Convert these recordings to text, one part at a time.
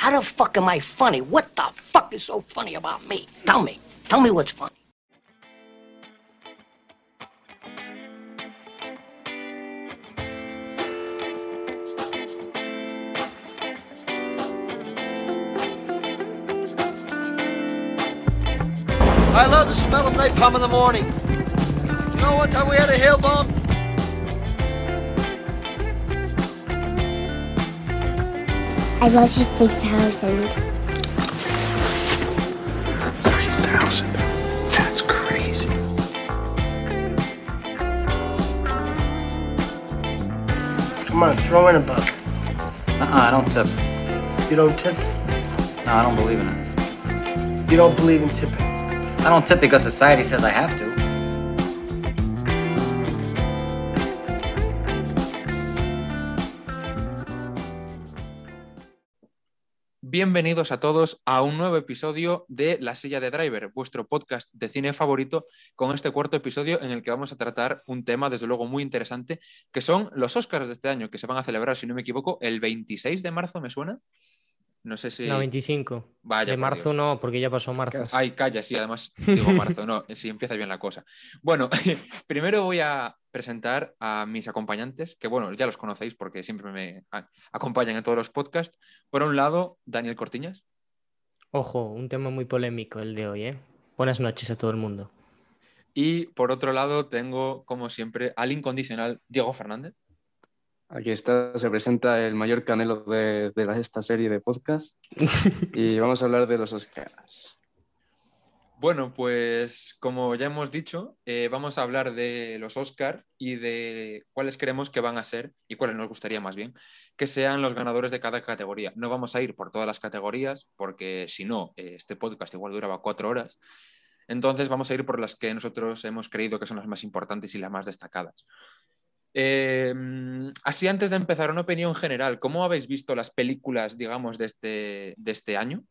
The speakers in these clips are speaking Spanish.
How the fuck am I funny? What the fuck is so funny about me? Tell me. Tell me what's funny. I love the smell of napalm in the morning. You know one time we had a hail bomb? I love you 3000. 30,000. That's crazy. Come on, throw in a buck. Uh-uh, I don't tip. You don't tip. No, I don't believe in it. You don't believe in tipping. I don't tip because society says I have to. Bienvenidos a todos a un nuevo episodio de La Silla de Driver, vuestro podcast de cine favorito, con este cuarto episodio en el que vamos a tratar un tema, desde luego, muy interesante, que son los Oscars de este año, que se van a celebrar, si no me equivoco, el 26 de marzo, ¿me suena? No sé si... No, 25. Vaya, de marzo Dios. no, porque ya pasó marzo. Ay, calla, sí, además digo marzo, no, si empieza bien la cosa. Bueno, primero voy a presentar a mis acompañantes, que bueno, ya los conocéis porque siempre me acompañan en todos los podcasts. Por un lado, Daniel Cortiñas. Ojo, un tema muy polémico el de hoy, ¿eh? Buenas noches a todo el mundo. Y por otro lado, tengo, como siempre, al incondicional Diego Fernández. Aquí está, se presenta el mayor canelo de, de esta serie de podcast y vamos a hablar de los Oscars. Bueno, pues como ya hemos dicho, eh, vamos a hablar de los Oscar y de cuáles creemos que van a ser y cuáles nos gustaría más bien que sean los ganadores de cada categoría. No vamos a ir por todas las categorías porque si no, eh, este podcast igual duraba cuatro horas. Entonces vamos a ir por las que nosotros hemos creído que son las más importantes y las más destacadas. Eh, así antes de empezar, una opinión general, ¿cómo habéis visto las películas, digamos, de este, de este año?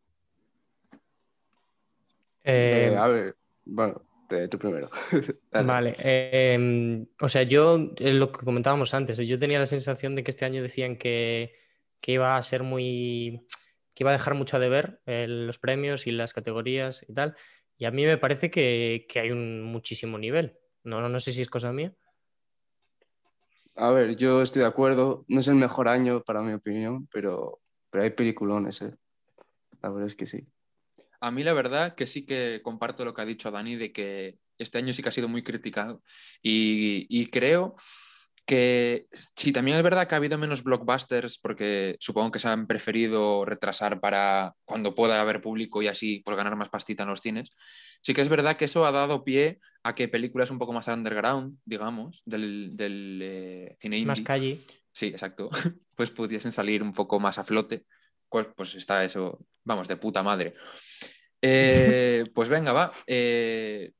Eh, Eh, a ver, bueno, te- tú primero. Vale, eh, o sea, yo, lo que comentábamos antes, yo tenía la sensación de que este año decían que, que iba a ser muy, que iba a dejar mucho a deber eh, los premios y las categorías y tal, y a mí me parece que, que hay un muchísimo nivel. No, no, no sé si es cosa mía. A ver, yo estoy de acuerdo, no es el mejor año para mi opinión, pero, pero hay peliculones, ¿eh? La verdad es que sí. A mí la verdad que sí que comparto lo que ha dicho Dani de que este año sí que ha sido muy criticado y, y creo que sí, también es verdad que ha habido menos blockbusters porque supongo que se han preferido retrasar para cuando pueda haber público y así por ganar más pastita en los cines. Sí que es verdad que eso ha dado pie a que películas un poco más underground, digamos, del, del eh, cine indie. Más calle. Sí, exacto. Pues pudiesen salir un poco más a flote. Pues, pues está eso, vamos, de puta madre. Eh, pues venga, va. Eh,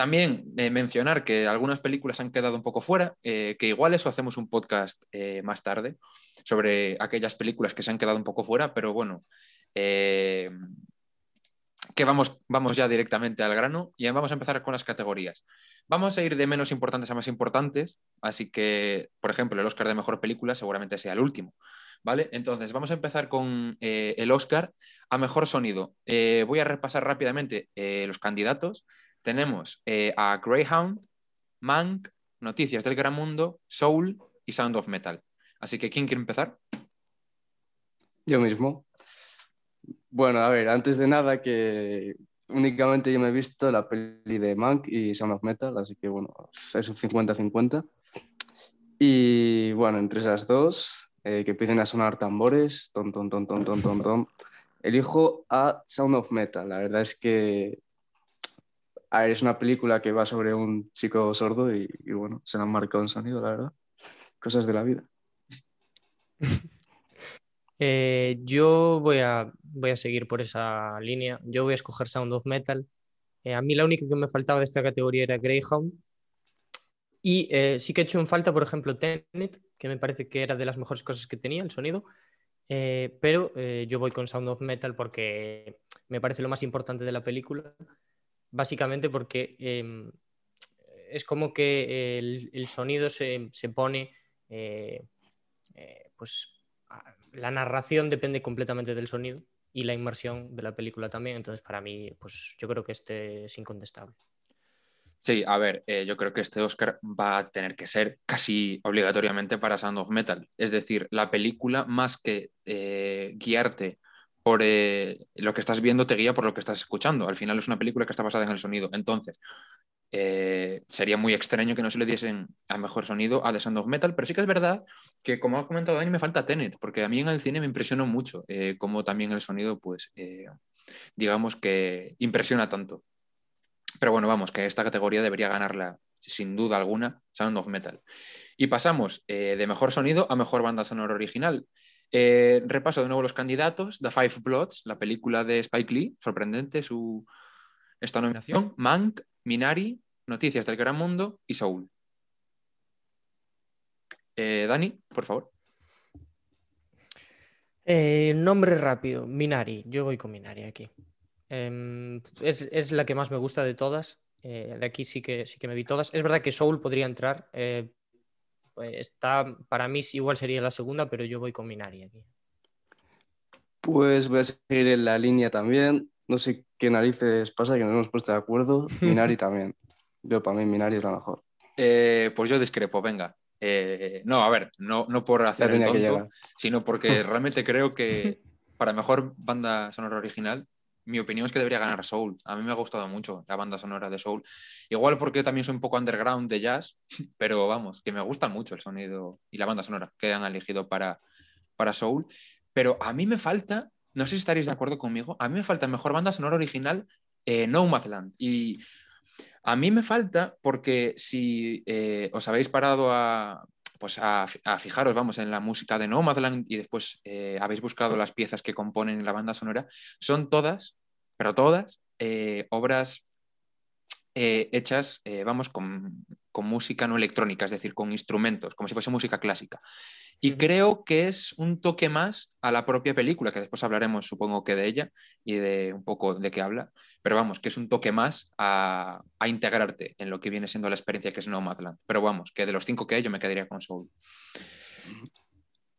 también eh, mencionar que algunas películas han quedado un poco fuera, eh, que igual eso hacemos un podcast eh, más tarde sobre aquellas películas que se han quedado un poco fuera, pero bueno, que vamos, vamos ya directamente al grano y vamos a empezar con las categorías. Vamos a ir de menos importantes a más importantes, así que, por ejemplo, el Oscar de Mejor Película seguramente sea el último, ¿vale? Entonces, vamos a empezar con el Oscar a Mejor Sonido. Voy a repasar rápidamente los candidatos. Tenemos eh, a Greyhound, Mank, Noticias del Gran Mundo, Soul y Sound of Metal. Así que, ¿quién quiere empezar? Yo mismo. Bueno, a ver, antes de nada que únicamente yo me he visto la peli de Mank y Sound of Metal, así que bueno, es un 50-50. Y bueno, entre esas dos, eh, que empiecen a sonar tambores, ton, ton, ton, ton, ton, ton, ton, elijo a Sound of Metal. La verdad es que a ver, es una película que va sobre un chico sordo y, y bueno, se le han marcado un sonido, la verdad. Cosas de la vida. Eh, yo voy a, voy a seguir por esa línea. Yo voy a escoger Sound of Metal. Eh, a mí la única que me faltaba de esta categoría era Greyhound. Y eh, sí que he hecho en falta, por ejemplo, Tenet, que me parece que era de las mejores cosas que tenía, el sonido. Eh, pero yo voy con Sound of Metal porque me parece lo más importante de la película. Básicamente porque eh, es como que el, sonido se, se pone eh, eh, pues la narración depende completamente del sonido y la inmersión de la película también. Entonces, para mí, pues yo creo que este es incontestable. Sí, a ver, eh, yo creo que este Oscar va a tener que ser casi obligatoriamente para Sound of Metal. Es decir, la película, más que guiarte por eh, lo que estás viendo, te guía por lo que estás escuchando. Al final es una película que está basada en el sonido. Entonces, eh, sería muy extraño que no se le diesen a mejor sonido a The Sound of Metal, pero sí que es verdad que, como ha comentado Dani, me falta Tenet, porque a mí en el cine me impresionó mucho, eh, como también el sonido, pues, digamos que impresiona tanto. Pero bueno, vamos, que esta categoría debería ganarla sin duda alguna, Sound of Metal. Y pasamos de mejor sonido a mejor banda sonora original. Repaso de nuevo los candidatos: The Five Bloods, la película de Spike Lee, sorprendente su, esta nominación. Mank, Minari, Noticias del Gran Mundo y Soul. Eh, Dani, por favor. Eh, nombre rápido, Minari. Yo voy con Minari aquí. Eh, es, es, la que más me gusta de todas. Eh, de aquí sí que, sí que me vi todas. Es verdad que Soul podría entrar. Pues está, para mí igual sería la segunda, pero yo voy con Minari aquí. Pues voy a seguir en la línea también. No sé qué narices pasa, que nos hemos puesto de acuerdo. Minari también. Yo para mí Minari es la mejor. Eh, pues yo discrepo, venga. Eh, no, a ver, no, no por hacer el tonto, sino porque realmente creo que para mejor banda sonora original, mi opinión es que debería ganar Soul. A mí me ha gustado mucho la banda sonora de Soul. Igual porque también soy un poco underground de jazz, pero vamos, que me gusta mucho el sonido y la banda sonora que han elegido para, para Soul. Pero a mí me falta no sé si estaréis de acuerdo conmigo, a mí me falta mejor banda sonora original eh, Nomadland. Y a mí me falta porque si eh, os habéis parado a, pues a, fijaros, vamos, en la música de Nomadland y después eh, habéis buscado las piezas que componen la banda sonora, son todas, pero todas, eh, obras eh, hechas, eh, vamos, con, con, música no electrónica, es decir, con instrumentos, como si fuese música clásica. Y uh -huh. creo que es un toque más a la propia película, que después hablaremos, supongo que de ella y de un poco de qué habla, pero vamos, que es un toque más a, a integrarte en lo que viene siendo la experiencia que es Nomadland. Pero vamos, que de los cinco que hay, yo me quedaría con Soul.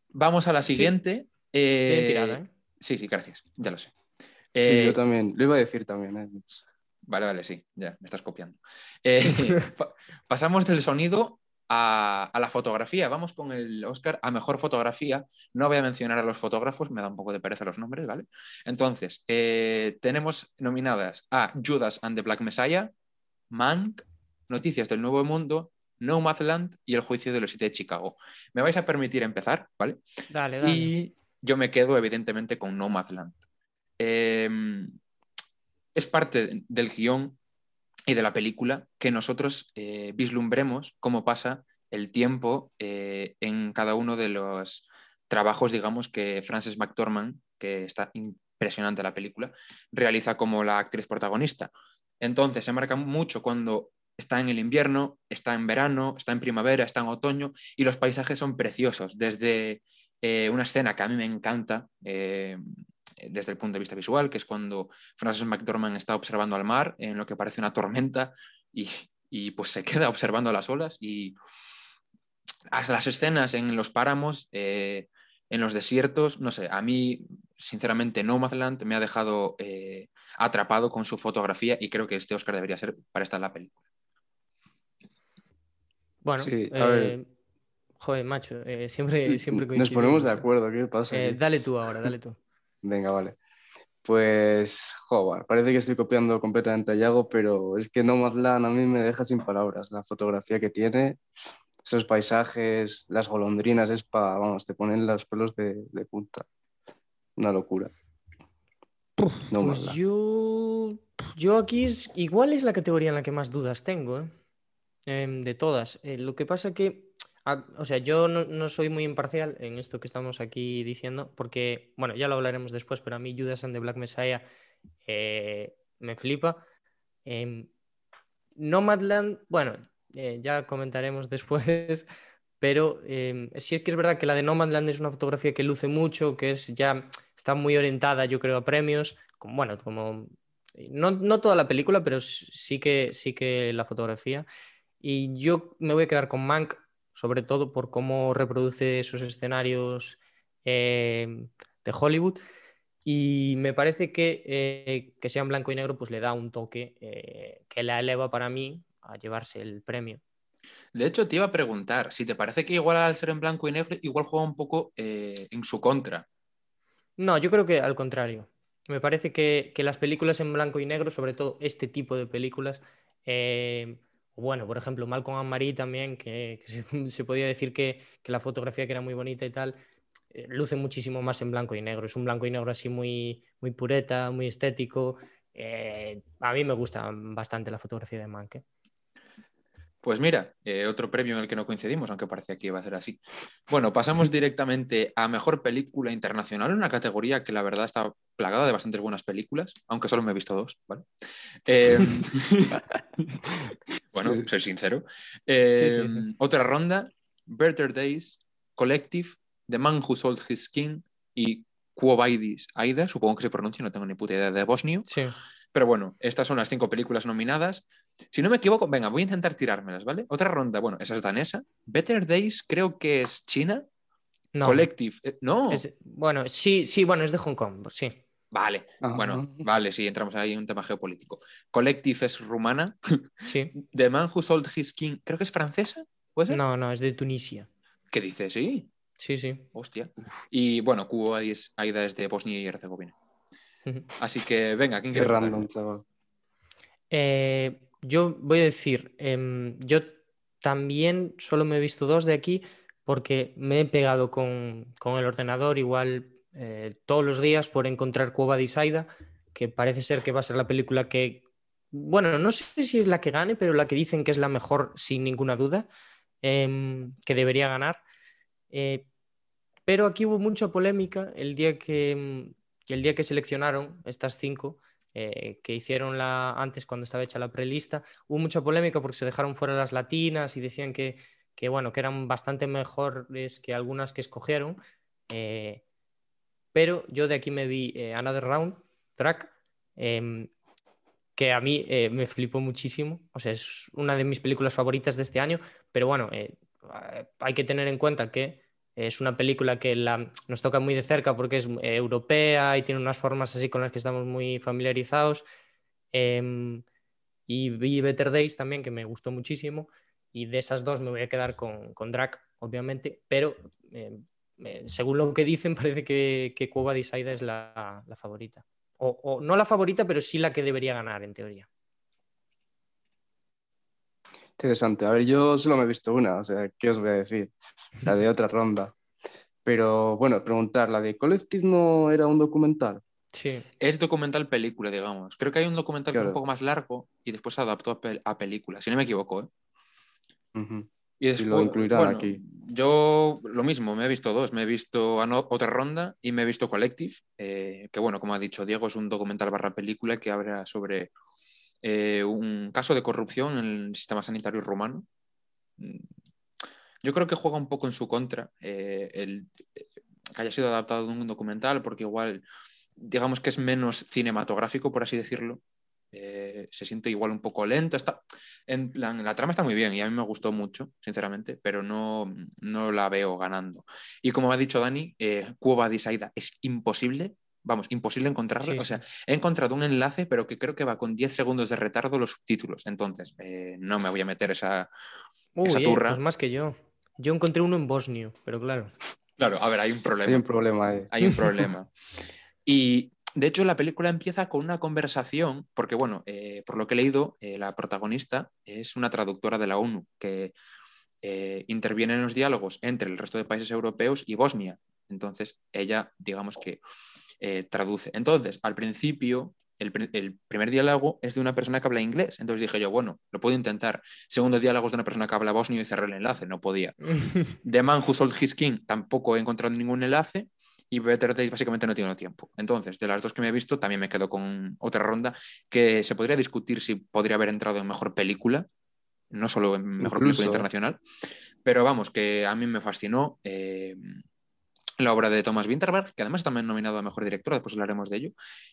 Vamos a la siguiente. Sí. Eh... ¿eh? sí, sí, gracias, ya lo sé. Sí, yo también, lo iba a decir también. ¿eh? Vale, vale, sí, ya me estás copiando. Eh, pa pasamos del sonido a, a, la fotografía. Vamos con el Oscar a mejor fotografía. No voy a mencionar a los fotógrafos, me da un poco de pereza los nombres, ¿vale? Entonces, eh, tenemos nominadas a Judas and the Black Messiah, Mank, Noticias del Nuevo Mundo, Nomadland y El Juicio de los Siete de Chicago. Me vais a permitir empezar, ¿vale? Dale, dale. Y yo me quedo, evidentemente, con Nomadland. Eh, es parte del guion y de la película que nosotros eh, vislumbremos cómo pasa el tiempo eh, en cada uno de los trabajos, digamos, que Frances McDormand, que está impresionante la película, realiza como la actriz protagonista. Entonces se marca mucho cuando está en el invierno, está en verano, está en primavera, está en otoño y los paisajes son preciosos, desde eh, una escena que a mí me encanta, desde el punto de vista visual, que es cuando Frances McDormand está observando al mar en lo que parece una tormenta y, y pues se queda observando las olas y las escenas en los páramos, eh, en los desiertos, no sé, a mí sinceramente Nomadland me ha dejado eh, atrapado con su fotografía y creo que este Oscar debería ser para estar en la película. Bueno, sí, eh, joder, macho, eh, siempre, siempre Nos ponemos de acuerdo, ¿qué pasa? dale tú ahora, dale tú. Venga, vale. Pues, joder, parece que estoy copiando completamente a Yago, pero es que Nomadland a mí me deja sin palabras. La fotografía que tiene, esos paisajes, las golondrinas, es para, vamos, te ponen los pelos de, de punta. Una locura. No pues yo, yo aquí es, igual es la categoría en la que más dudas tengo, ¿eh? Eh, de todas. Eh, lo que pasa que Ah, o sea, yo no, soy muy imparcial en esto que estamos aquí diciendo, porque, bueno, ya lo hablaremos después, pero a mí Judas and the Black Messiah eh, me flipa. Eh, Nomadland, bueno, eh, ya comentaremos después, pero sí es que es verdad que la de Nomadland es una fotografía que luce mucho, que es ya está muy orientada, yo creo, a premios, como, bueno, como no, no toda la película, pero sí que, sí que la fotografía. Y yo me voy a quedar con Mank sobre todo por cómo reproduce esos escenarios eh, de Hollywood. Y me parece que eh, que sea en blanco y negro pues le da un toque eh, que la eleva para mí a llevarse el premio. De hecho, te iba a preguntar si te parece que igual al ser en blanco y negro, igual juega un poco eh, en su contra. No, yo creo que al contrario. Me parece que, que las películas en blanco y negro, sobre todo este tipo de películas, eh, bueno, por ejemplo, Malcolm and Marie también, que, que se, se podía decir que, que la fotografía que era muy bonita y tal, eh, luce muchísimo más en blanco y negro. Es un blanco y negro así muy, muy pureta, muy estético. Eh, a mí me gusta bastante la fotografía de Mank. ¿eh? Pues mira, eh, otro premio en el que no coincidimos, aunque parecía que iba a ser así. Bueno, pasamos directamente a Mejor Película Internacional, una categoría que la verdad está plagada de bastantes buenas películas, aunque solo me he visto dos, ¿vale? Eh, bueno, Sí, sincero. Eh, sí. Otra ronda, Better Days, Collective, The Man Who Sold His Skin y Quo Vadis Aida, supongo que se pronuncia, no tengo ni puta idea de bosnio. Sí. Pero bueno, estas son las cinco películas nominadas. Si no me equivoco, venga, voy a intentar tirármelas, ¿vale? Otra ronda, bueno, esa es danesa. Better Days creo que es China. No, Collective, eh, no. es- bueno, sí, sí, bueno, es de Hong Kong, sí. Vale, Ajá. bueno, vale, sí, entramos ahí en un tema geopolítico. Collective es rumana. sí. The Man Who Sold His King, creo que es francesa, ¿puede ser? No, no, es de Tunisia. ¿Qué dice? Sí, Sí, sí. hostia. Y bueno, Cuba es- Aida es de Bosnia y Herzegovina. Así que venga, ¿quién Qué random, chaval. Eh, yo voy a decir, em, yo también solo me he visto dos de aquí porque me he pegado con, con el ordenador igual eh, todos los días por encontrar Cueva de Isaida, que parece ser que va a ser la película que, bueno, no sé si es la que gane, pero la que dicen que es la mejor sin ninguna duda, em, que debería ganar. Eh, pero aquí hubo mucha polémica el día que, em, el día que seleccionaron estas cinco eh, que hicieron la, antes cuando estaba hecha la prelista, hubo mucha polémica porque se dejaron fuera las latinas y decían que, que, bueno, que eran bastante mejores que algunas que escogieron. Pero yo de aquí me vi eh, Another Round, Track, em, que a mí eh, me flipó muchísimo. O sea, es una de mis películas favoritas de este año, pero bueno, eh, hay que tener en cuenta que es una película que nos toca muy de cerca porque es eh, europea y tiene unas formas así con las que estamos muy familiarizados. Em, y vi Better Days también, que me gustó muchísimo. Y de esas dos me voy a quedar con, con Drac, obviamente, pero eh, según lo que dicen, parece que, que Cueva de Isaida es la, la favorita. O, o no la favorita, pero sí la que debería ganar, en teoría. Interesante. A ver, yo solo me he visto una, o sea, ¿qué os voy a decir? La de otra ronda. Pero bueno, preguntar, ¿la de Collective no era un documental? Sí. Es documental película, digamos. Creo que hay un documental que es un poco más largo y después se adaptó a, pel- a película, si no me equivoco, ¿eh? Y, Y lo incluirán bueno, aquí. Yo lo mismo, me he visto dos. Me he visto Ano- otra ronda y me he visto Collective, eh, que bueno, como ha dicho Diego, es un documental barra película que habla sobre eh, un caso de corrupción en el sistema sanitario rumano. Mm, Yo creo que juega un poco en su contra eh, el que haya sido adaptado de un documental, porque igual, digamos que es menos cinematográfico, por así decirlo. Eh, se siente igual un poco lento. Está, en plan, la trama está muy bien y a mí me gustó mucho, sinceramente, pero no, no la veo ganando. Y como ha dicho Dani, eh, Cuba de Isaida es imposible, vamos, imposible encontrarla. Sí, o sea, he encontrado un enlace, pero que creo que va con 10 segundos de retardo los subtítulos. Entonces, eh, no me voy a meter esa, Uy, esa eh, turra. pues más que yo. Yo encontré uno en bosnio, pero claro. Claro, a ver, hay un problema. Hay un problema ahí. hay un problema. Y de hecho la película empieza con una conversación, porque bueno, eh, por lo que he leído, eh, la protagonista es una traductora de la ONU que eh, interviene en los diálogos entre el resto de países europeos y Bosnia. Entonces ella, digamos que traduce. Entonces, al principio, el, el primer diálogo es de una persona que habla inglés. Entonces dije yo, bueno, lo puedo intentar. Segundo diálogo es de una persona que habla bosnio y cerré el enlace. No podía. The Man Who Sold His King tampoco he encontrado ningún enlace y Better Days básicamente no tiene tiempo. Entonces, de las dos que me he visto, también me quedo con otra ronda que se podría discutir si podría haber entrado en mejor película, no solo en mejor Incluso. película internacional, pero vamos, que a mí me fascinó eh, la obra de Thomas Winterberg, que además está nominado a mejor director, después hablaremos de ello.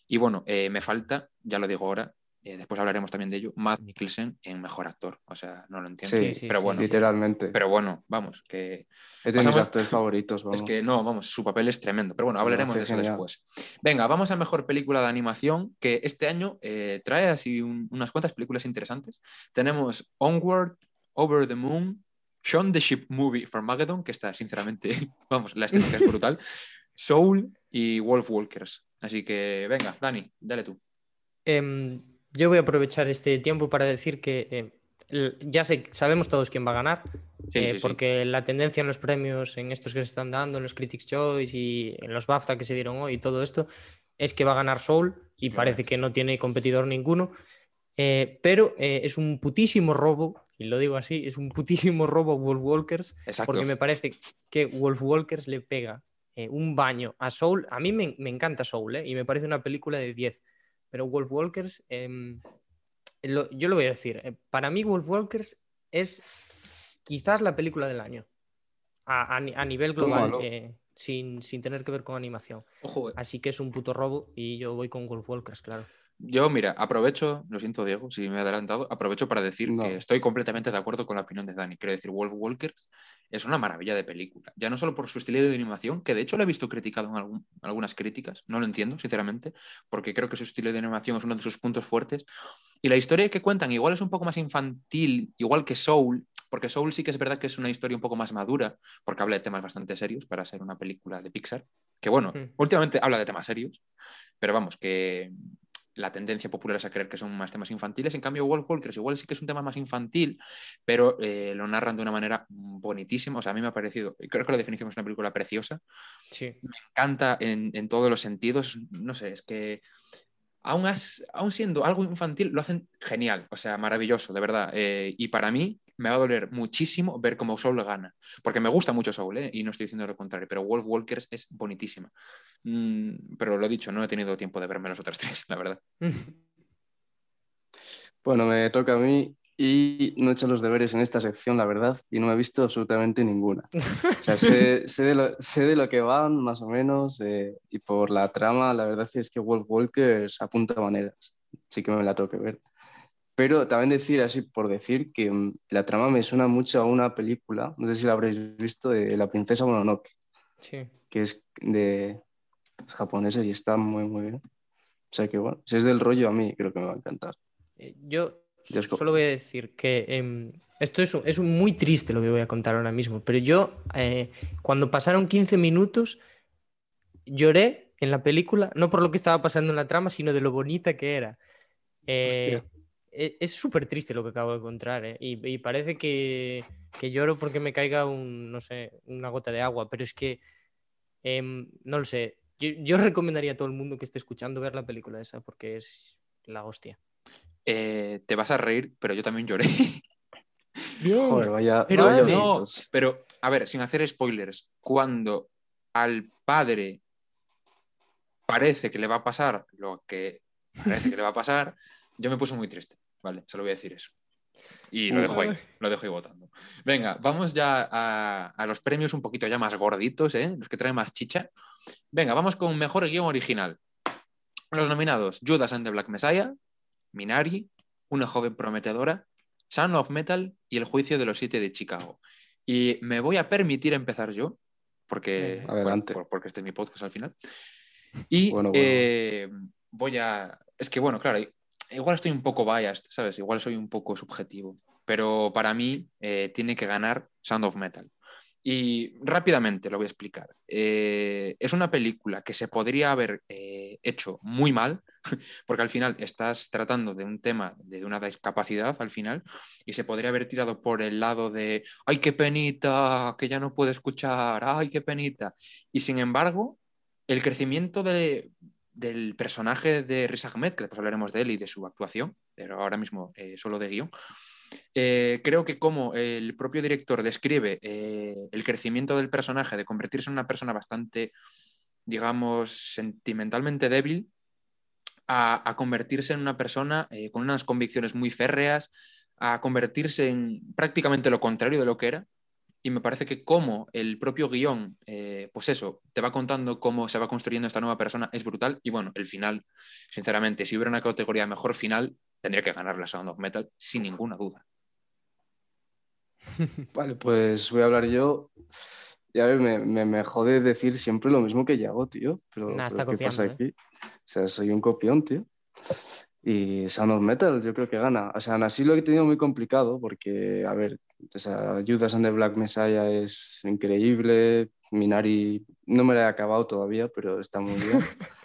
Y bueno, eh, me falta, ya lo digo ahora, eh, después hablaremos también de ello, Matt Mikkelsen en mejor actor. O sea, no lo entiendo. Sí, sí, pero sí, bueno, literalmente. pero bueno, vamos, que es de mis pasamos- actores favoritos. Vamos. es que no, vamos, su papel es tremendo. Pero bueno, hablaremos de eso genial. después. Venga, vamos a mejor película de animación, que este año eh, trae así un- unas cuantas películas interesantes. Tenemos Onward, Over the Moon, Shaun the Ship Movie for Mageddon, que está sinceramente, vamos, la estética es brutal, Soul y Wolf Walkers. Así que venga, Dani, dale tú. Em, yo voy a aprovechar este tiempo para decir que el- ya sé, sabemos todos quién va a ganar, Sí, eh, sí, sí. porque la tendencia en los premios, en estos que se están dando, en los Critics' Choice y en los BAFTA que se dieron hoy y todo esto, es que va a ganar Soul y parece que no tiene competidor ninguno. Eh, pero eh, es un putísimo robo, y lo digo así, es un putísimo robo Wolf Walkers, Exacto. porque me parece que Wolf Walkers le pega eh, un baño a Soul. A mí me, me encanta Soul, ¿eh? y me parece una película de 10. Pero Wolf Walkers, em, lo- yo lo voy a decir, eh, para mí Wolf Walkers es quizás la película del año, a, a ni- a nivel global, eh, sin, sin tener que ver con animación. Ojo, eh, Así que es un puto robo y yo voy con Wolf Walkers, claro. Yo, mira, aprovecho, lo siento, Diego, si me he adelantado, aprovecho para decir No. que estoy completamente de acuerdo con la opinión de Dani. Quiero decir, Wolf Walkers es una maravilla de película. Ya no solo por su estilo de animación, que de hecho lo he visto criticado en algún- algunas críticas, no lo entiendo, sinceramente, porque creo que su estilo de animación es uno de sus puntos fuertes. Y la historia que cuentan igual es un poco más infantil, igual que Soul, porque Soul sí que es verdad que es una historia un poco más madura, porque habla de temas bastante serios para ser una película de Pixar, que bueno, Mm. últimamente habla de temas serios, pero vamos, que la tendencia popular es a creer que son más temas infantiles. En cambio, Wolf Walkers igual sí que es un tema más infantil, pero eh, lo narran de una manera bonitísima. O sea, a mí me ha parecido, creo que la definición es una película preciosa. Sí. Me encanta en, en todos los sentidos. No sé, es que aún, siendo algo infantil, lo hacen genial. O sea, maravilloso, de verdad. Eh, y para mí me va a doler muchísimo ver cómo Soul gana. Porque me gusta mucho Soul, ¿eh? y no estoy diciendo lo contrario, pero Wolf Walkers es bonitísima. Mm, pero lo dicho, no he tenido tiempo de verme las otras tres, la verdad. Bueno, me toca a mí y no he hecho los deberes en esta sección, la verdad, y no he visto absolutamente ninguna. O sea, sé, sé de, lo, sé de lo que van, más o menos, eh, y por la trama, la verdad es que Wolf Walkers apunta maneras. Sí que me la tengo que ver. Pero también decir así, por decir, que mm, la trama me suena mucho a una película, no sé si la habréis visto, de La princesa Mononoke, Sí. que es de es japonesa y está muy, muy bien. O sea que bueno, si es del rollo a mí, creo que me va a encantar. Eh, Yo Yo solo voy a decir que em, esto es, muy triste lo que voy a contar ahora mismo, pero yo eh, cuando pasaron 15 minutos lloré en la película, no por lo que estaba pasando en la trama, sino de lo bonita que era. Eh, e- es súper triste lo que acabo de encontrar eh, y, y parece que, que lloro porque me caiga un, no sé, una gota de agua, pero es que em, no lo sé. Yo, yo recomendaría a todo el mundo que esté escuchando ver la película esa porque es la hostia. Eh, te vas a reír, pero yo también lloré. Joder, vaya, Pero vaya no, ositos. pero a ver, sin hacer spoilers, cuando al padre parece que le va a pasar lo que parece que le va a pasar, yo me puse muy triste, ¿vale? Solo voy a decir eso. Y lo dejo ahí, lo dejo ahí votando. Venga, vamos ya a, a los premios un poquito ya más gorditos, ¿eh? Los que traen más chicha. Venga, vamos con mejor guion original. Los nominados: Judas and the Black Messiah, Minari, Una joven prometedora, Son of Metal y El juicio de los siete de Chicago. Y me voy a permitir empezar yo, porque, adelante. por- porque este es mi podcast al final. Y Bueno, bueno. eh, voy a. Es que, bueno, claro, igual estoy un poco biased, ¿sabes? Igual soy un poco subjetivo. Pero para mí eh, tiene que ganar Sound of Metal. Y rápidamente lo voy a explicar. Eh, es una película que se podría haber eh, hecho muy mal, porque al final estás tratando de un tema de una discapacidad al final, y se podría haber tirado por el lado de, ay, qué penita, que ya no puedo escuchar, ay, qué penita. Y sin embargo, el crecimiento de- del personaje de Riz Ahmed, que después hablaremos de él y de su actuación, pero ahora mismo eh, solo de guion, eh, creo que como el propio director describe eh, el crecimiento del personaje de convertirse en una persona bastante, digamos, sentimentalmente débil, a, convertirse en una persona eh, con unas convicciones muy férreas, a convertirse en prácticamente lo contrario de lo que era. Y me parece que como el propio guion, pues eso, te va contando cómo se va construyendo esta nueva persona, es brutal. Y bueno, el final, sinceramente, si hubiera una categoría mejor final, tendría que ganar la Sound of Metal sin ninguna duda. Vale, pues voy a hablar yo. Y a ver, me, me, me jode decir siempre lo mismo que Yago, tío. Pero, Nah, está pero ¿qué pasa ¿eh? aquí? O sea, soy un copión, tío. Y Sound of Metal, yo creo que gana. O sea, aún así lo he tenido muy complicado porque, a ver, o sea, Judas and the Black Messiah es increíble. Minari no me la he acabado todavía, pero está muy bien.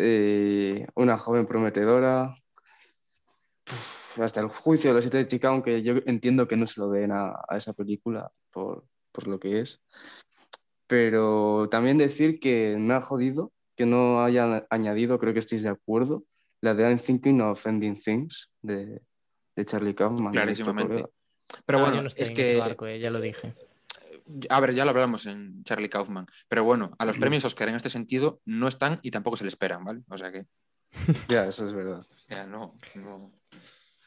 Eh, una joven prometedora. Hasta el juicio de los siete de Chicago, aunque yo entiendo que no se lo den a, a esa película por, por lo que es. Pero también decir que me ha jodido que no hayan añadido, creo que estéis de acuerdo, la de I'm Thinking of Ending Things de, de Charlie Kaufman. Clarísimamente. Pero Ah, bueno, yo no es que barco, eh, ya lo dije. A ver, ya lo hablamos en Charlie Kaufman, pero bueno, a los premios Oscar en este sentido no están y tampoco se le esperan, ¿vale? O sea que, Ya, eso es verdad. sea, no, no.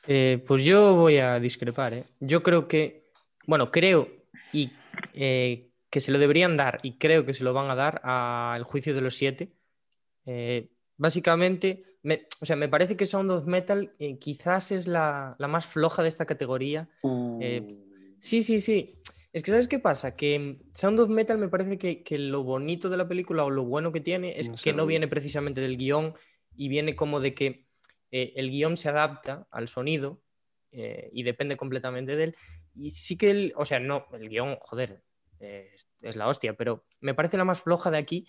Eh, pues yo voy a discrepar, ¿eh? Yo creo que, bueno, creo y eh, que se lo deberían dar y creo que se lo van a dar al juicio de los siete. Eh, básicamente, me, o sea, me parece que Sound of Metal quizás es la, la más floja de esta categoría. Eh, Sí, sí, sí. Es que, ¿sabes qué pasa? Que Sound of Metal me parece que, que lo bonito de la película o lo bueno que tiene es No sé, que no viene precisamente del guion y viene como de que eh, el guion se adapta al sonido eh, y depende completamente de él. Y sí que, el, o sea, no, el guion, joder, es la hostia, pero me parece la más floja de aquí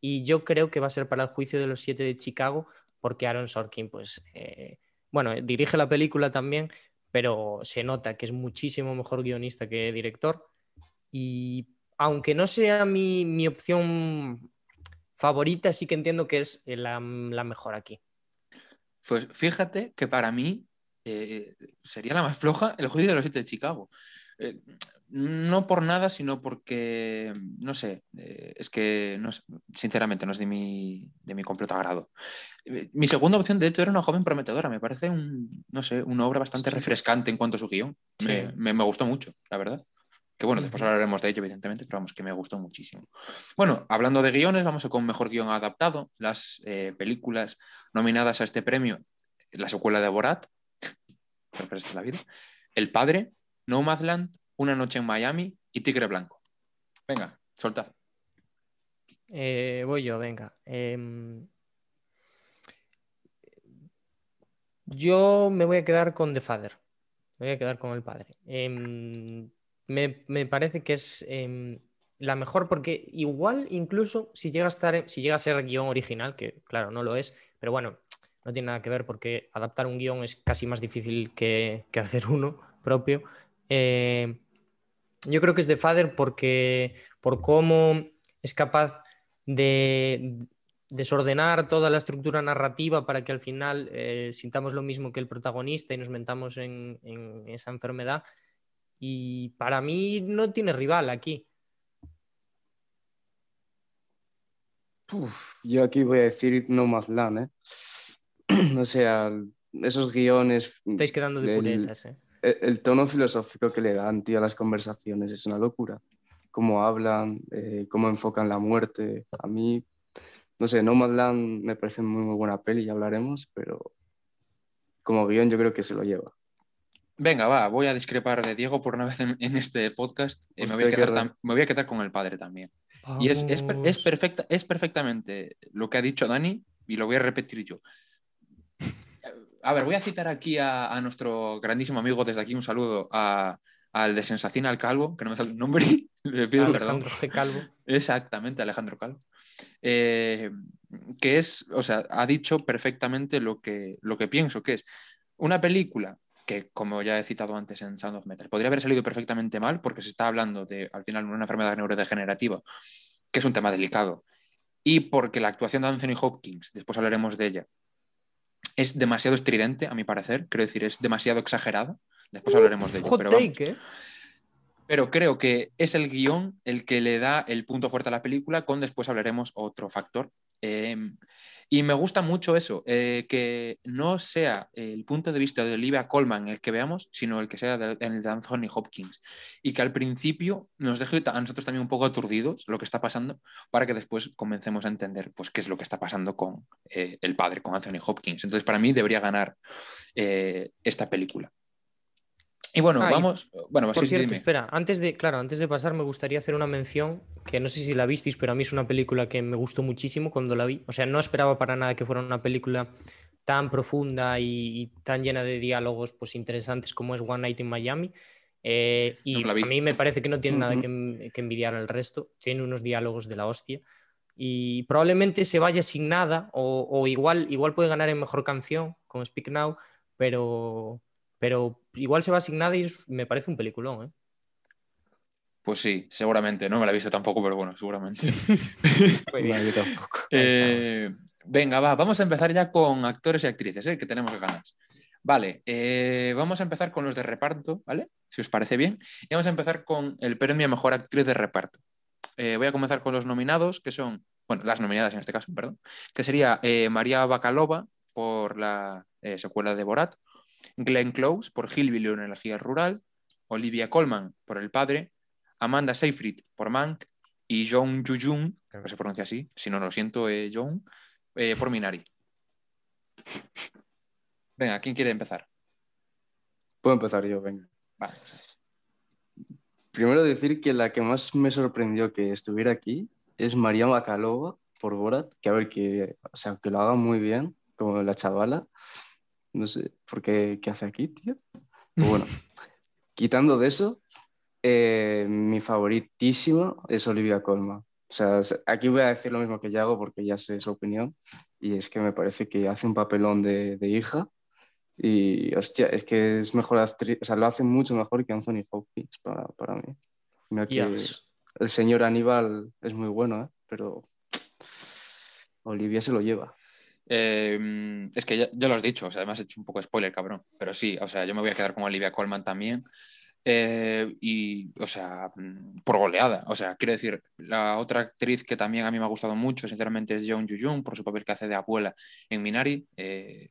y yo creo que va a ser para el juicio de los siete de Chicago porque Aaron Sorkin, pues, eh, bueno, dirige la película también, pero se nota que es muchísimo mejor guionista que director. Y aunque no sea mi, mi opción favorita, sí que entiendo que es la mejor aquí. Pues fíjate que para mí eh, sería la más floja el juicio de los siete de Chicago. Eh, no por nada, sino porque, no sé, eh, es que, no sé, sinceramente, no es de mi, de mi completo agrado. Eh, Mi segunda opción, de hecho, era una joven prometedora. Me parece, un, no sé, una obra bastante Sí. refrescante en cuanto a su guion. Me- me gustó mucho, la verdad. Que bueno, después hablaremos de ello, evidentemente, pero vamos, que me gustó muchísimo. Bueno, hablando de guiones, vamos a con mejor guion adaptado. Las eh, películas nominadas a este premio, la secuela de Borat, sorpresa de la vida, El Padre, Nomadland, Una Noche en Miami y Tigre Blanco. Venga, soltad. Eh, voy yo, venga. Em, yo me voy a quedar con The Father. Me voy a quedar con el padre. Em, me, me parece que es em, la mejor porque igual incluso si llega a estar, si llega a ser guion original, que claro, no lo es, pero bueno, no tiene nada que ver porque adaptar un guion es casi más difícil que, que hacer uno propio. Eh, yo creo que es The Father porque por cómo es capaz de desordenar toda la estructura narrativa para que al final eh, sintamos lo mismo que el protagonista y nos mentamos en, en esa enfermedad. Y para mí no tiene rival aquí. Uf, yo aquí voy a decir No Más Land, ¿eh? O sea, esos guiones, Estáis quedando de el- puretas, ¿eh? el, el tono filosófico que le dan, tío, a las conversaciones es una locura. Cómo hablan, eh, cómo enfocan la muerte. A mí, no sé, Nomadland me parece muy, muy buena peli, ya hablaremos, pero como guion yo creo que se lo lleva. Venga, va, voy a discrepar de Diego por una vez en, en este podcast. Eh, me, voy a quedar me voy a quedar con el padre también. Y es, es, es perfecta, es perfectamente lo que ha dicho Dani y lo voy a repetir yo. A ver, voy a citar aquí a, a nuestro grandísimo amigo, desde aquí un saludo a- al de Sensación al Calvo, que no me sale el nombre, le pido perdón. Alejandro G. Calvo. Exactamente, Alejandro Calvo. Eh, que es, o sea, ha dicho perfectamente lo que, lo que pienso, que es una película que, como ya he citado antes en Sound of Metal, podría haber salido perfectamente mal porque se está hablando de, al final, una enfermedad neurodegenerativa, que es un tema delicado, y porque la actuación de Anthony Hopkins, después hablaremos de ella, es demasiado estridente, a mi parecer, quiero decir, es demasiado exagerada, después hablaremos de. Hot pero take, ¿eh? Pero creo que es el guion el que le da el punto fuerte a la película, con después hablaremos otro factor Eh, y me gusta mucho eso, eh, que no sea el punto de vista de Olivia Colman el que veamos, sino el que sea de- el de Anthony Hopkins. Y que al principio nos deje a nosotros también un poco aturdidos lo que está pasando, para que después comencemos a entender pues, qué es lo que está pasando con eh, el padre, con Anthony Hopkins. Entonces, para mí debería ganar eh, esta película. Y bueno, Ah, y vamos. Bueno, Por sí, cierto, dime. espera, antes de, claro, antes de pasar me gustaría hacer una mención que no sé si la visteis, pero a mí es una película que me gustó muchísimo cuando la vi. O sea, no esperaba para nada que fuera una película tan profunda y, y tan llena de diálogos pues interesantes como es One Night in Miami. Eh, y No a mí me parece que no tiene nada Ujú. que, en- que envidiar al resto. Tiene unos diálogos de la hostia. Y probablemente se vaya sin nada, o, o igual, igual puede ganar en mejor canción con Speak Now, pero, pero igual se va sin nada y es- me parece un peliculón. ¿eh? Pues sí, seguramente. No me la he visto tampoco, pero bueno, seguramente. No, yo tampoco. Eh, venga, va, vamos a empezar ya con actores y actrices, ¿eh? que tenemos ganas. Vale, eh, vamos a empezar con los de reparto, ¿vale? Si os parece bien. Y vamos a empezar con el premio a Mejor Actriz de Reparto. Eh, voy a comenzar con los nominados, que son, bueno, las nominadas en este caso, perdón, que sería eh, María Bakalova por la eh, secuela de Borat, Glenn Close por Hillbilly una energía rural, Olivia Colman por El Padre, Amanda Seyfried por Mank y Jung Jung, creo que se pronuncia así, si no lo siento, eh, Jung, eh, por Minari. Venga, ¿quién quiere empezar? Puedo empezar yo, venga. Vale. Primero decir que la que más me sorprendió que estuviera aquí es María Bakalova por Borat, que a ver, que, o sea, que lo haga muy bien, como la chavala. No sé por qué, qué hace aquí, tío. Pero bueno, quitando de eso, eh, mi favoritísima es Olivia Colman. O sea, aquí voy a decir lo mismo que Yago porque ya sé su opinión. Y es que me parece que hace un papelón de, de hija. Y hostia, es que es mejor actriz, o sea, lo hace mucho mejor que Anthony Hopkins para, para mí. Mira que Dios. el señor Aníbal es muy bueno, ¿eh? pero Olivia se lo lleva. Eh, es que ya, ya lo has dicho, o sea, además he hecho un poco de spoiler, cabrón. Pero sí, o sea, yo me voy a quedar con Olivia Colman también. Eh, y, o sea, mm, por goleada. O sea, quiero decir, la otra actriz que también a mí me ha gustado mucho, sinceramente, es Jeon Jung por su papel que hace de abuela en Minari. Eh,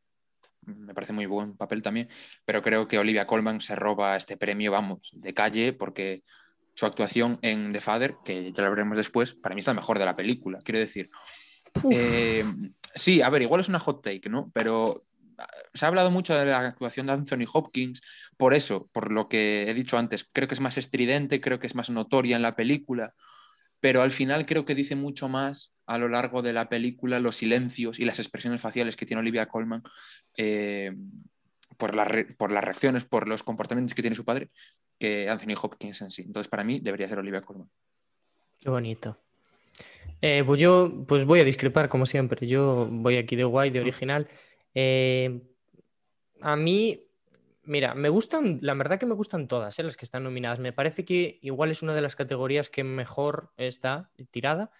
me parece muy buen papel también, pero creo que Olivia Colman se roba este premio, vamos, de calle, porque su actuación en The Father, que ya lo veremos después, para mí es la mejor de la película. Quiero decir, eh, sí, a ver, igual es una hot take, ¿no? Pero ah, se ha hablado mucho de la actuación de Anthony Hopkins, por eso, por lo que he dicho antes, creo que es más estridente, creo que es más notoria en la película, pero al final creo que dice mucho más a lo largo de la película los silencios y las expresiones faciales que tiene Olivia Colman eh, por, por las reacciones, por los comportamientos que tiene su padre, que Anthony Hopkins en sí. Entonces, para mí, debería ser Olivia Colman. Qué bonito. Eh, pues yo pues voy a discrepar, como siempre. Yo voy aquí de guay, de original. Eh, a mí, mira, me gustan, la verdad que me gustan todas, eh, las que están nominadas. Me parece que igual es una de las categorías que mejor está tirada.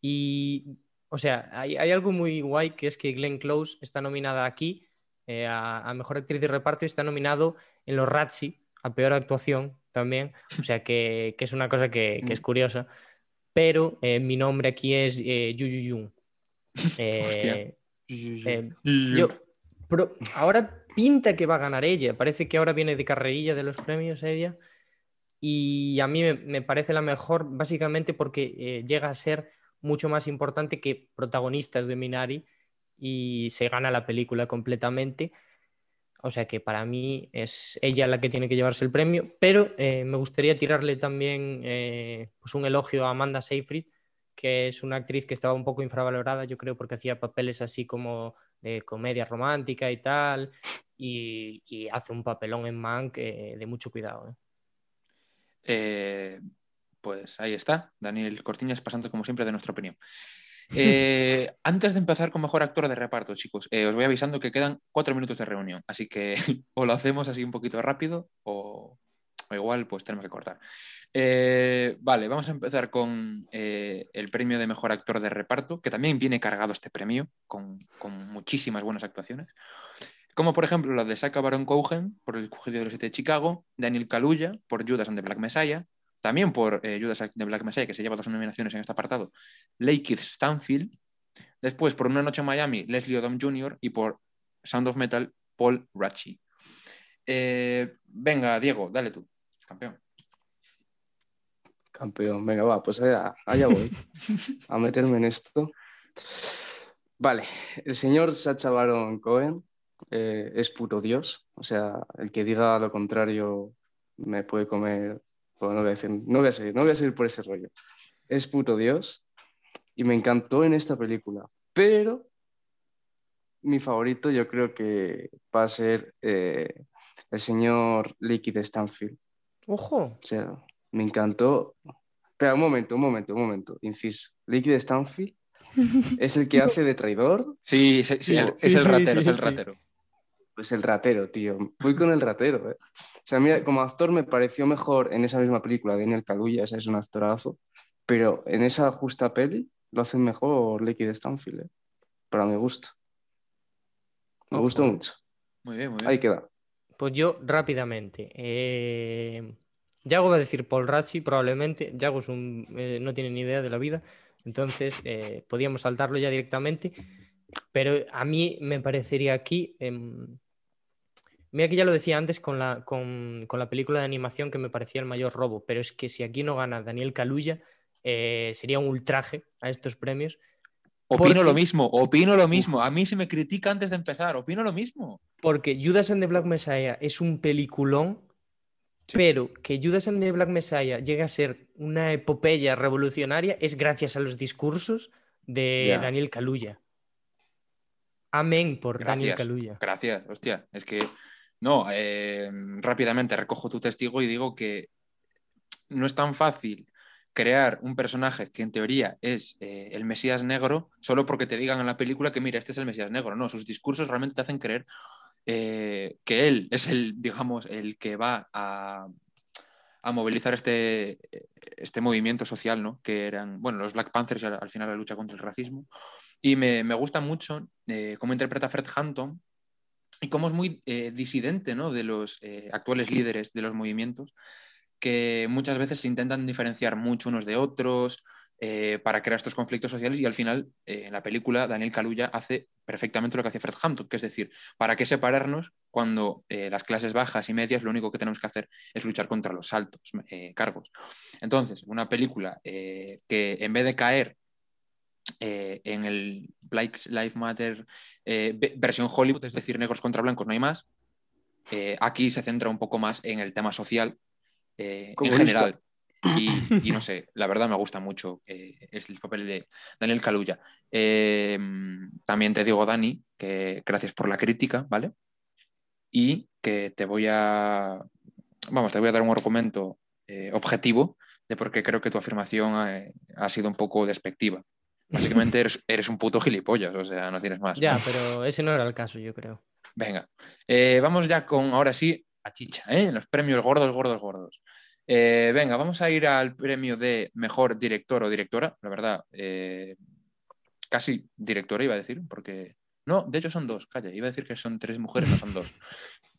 Y, o sea, hay, hay algo muy guay que es que Glenn Close está nominada aquí eh, a, a Mejor Actriz de Reparto y está nominado en los Razzie a Peor Actuación también. O sea, que, que es una cosa que, que es curiosa. Pero eh, mi nombre aquí es eh, Yu Yu Jung. Eh, eh, yo, pero ahora pinta que va a ganar ella. Parece que ahora viene de carrerilla de los premios ella. Y a mí me, me parece la mejor, básicamente porque eh, llega a ser mucho más importante que protagonistas de Minari y se gana la película completamente. O sea que para mí es ella la que tiene que llevarse el premio, pero eh, me gustaría tirarle también eh, pues un elogio a Amanda Seyfried, que es una actriz que estaba un poco infravalorada, yo creo, porque hacía papeles así como de comedia romántica y tal, y, hace un papelón en Mank de mucho cuidado. Eh, pues ahí está, Daniel Cortiñas pasando como siempre de nuestra opinión. Eh, antes de empezar con mejor actor de reparto, chicos, eh, os voy avisando que quedan cuatro minutos de reunión, así que o lo hacemos así un poquito rápido o, igual pues tenemos que cortar. Eh, vale, vamos a empezar con el premio de mejor actor de reparto, que también viene cargado este premio con, con muchísimas buenas actuaciones. Como por ejemplo la de Sacha Baron Cohen por El Cogido de los Siete de Chicago, Daniel Kaluuya por Judas and the Black Messiah, también por eh, Judas the Black Messiah, que se lleva dos nominaciones en este apartado, Lakeith Stanfield Después, por Una noche en Miami, Leslie Odom Jr. y por Sound of Metal, Paul Ratchie. Eh, venga, Diego, dale tú, campeón. Campeón, venga, va, pues allá, voy a meterme en esto. Vale, el señor Sacha Baron Cohen eh, es puto Dios, o sea, el que diga lo contrario me puede comer, no voy a decir, no voy a seguir, no voy a seguir por ese rollo. Es puto Dios y me encantó en esta película, pero mi favorito yo creo que va a ser eh, el señor Liquid Stanfield. Ojo. O sea, me encantó. Espera, un momento, un momento, un momento. Inciso. Liquid Stanfield es el que hace de traidor. Sí, sí, sí, Sí, es el sí, ratero, sí, es el ratero. Pues el ratero, tío. Voy con el ratero. eh. O sea, mira, como actor me pareció mejor en esa misma película, Daniel Kaluuya, ese es un actorazo, pero en esa justa peli lo hacen mejor Liquid Stanfield, eh, para mi gusto. Me Ojo, gustó mucho. Muy bien, muy bien. Ahí queda. Pues yo rápidamente. Eh... Yago va a decir Paul Ratchi, probablemente. Yago es un, eh, no tiene ni idea de la vida, entonces eh, podíamos saltarlo ya directamente. Pero a mí me parecería aquí. em, Mira que ya lo decía antes con la, con, con la película de animación que me parecía el mayor robo, pero es que si aquí no gana Daniel Kaluuya, eh, sería un ultraje a estos premios. Opino porque- lo mismo, opino lo mismo. A mí se me critica antes de empezar, opino lo mismo. Porque Judas and the Black Messiah es un peliculón, pero que Judas and the Black Messiah llegue a ser una epopeya revolucionaria es gracias a los discursos de. Daniel Kaluuya. Amén por Daniel. Kaluuya. Gracias, hostia. Es que, no, eh, rápidamente recojo tu testigo y digo que no es tan fácil crear un personaje que en teoría es eh, el Mesías negro solo porque te digan en la película que mira, este es el Mesías negro. No, sus discursos realmente te hacen creer eh, que él es el, digamos, el que va a, movilizar este, este movimiento social, ¿no? Que eran, bueno, los Black Panthers al final la lucha contra el racismo. Y me, me gusta mucho eh, cómo interpreta Fred Hampton y cómo es muy eh, disidente ¿no? de los eh, actuales líderes de los movimientos, que muchas veces se intentan diferenciar mucho unos de otros eh, para crear estos conflictos sociales y al final en la película Daniel Kaluuya hace perfectamente lo que hacía Fred Hampton, que es decir, ¿para qué separarnos cuando las clases bajas y medias lo único que tenemos que hacer es luchar contra los altos cargos? Entonces, una película que en vez de caer eh, en el Black Lives Matter eh, ve- versión Hollywood, es decir, negros contra blancos, no hay más. eh, aquí se centra un poco más en el tema social en general. Y, y no sé, la verdad me gusta mucho el papel de Daniel Kaluuya. Eh, también te digo, Dani, que gracias por la crítica, ¿vale? Y que te voy a, vamos, te voy a dar un argumento objetivo de por qué creo que tu afirmación ha sido un poco despectiva. Básicamente eres, eres un puto gilipollas, o sea, no tienes más. Ya, pero ese no era el caso, yo creo. Venga, Eh, vamos ya con, ahora sí, a chicha, ¿eh? Los premios gordos, gordos, gordos. Eh, venga, vamos a ir al premio de mejor director o directora, la verdad, eh, casi directora iba a decir, porque... No, de hecho son dos, calla, iba a decir que son tres mujeres, no son dos.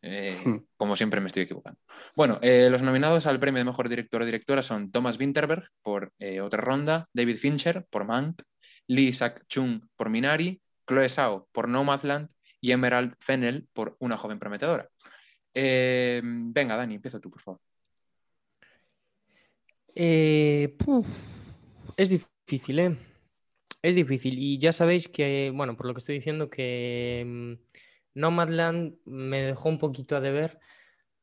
Eh, como siempre me estoy equivocando. Bueno, los nominados al premio de mejor director o directora son Thomas Winterberg por Otra Ronda, David Fincher por Mank, Lee Sak-chung por Minari, Chloe Zhao por Nomadland y Emerald Fennell por Una joven prometedora. Eh, venga, Dani, empieza tú, por favor. Eh, es difícil, ¿eh? Es difícil. Y ya sabéis que, bueno, por lo que estoy diciendo, que mm, Nomadland me dejó un poquito a deber,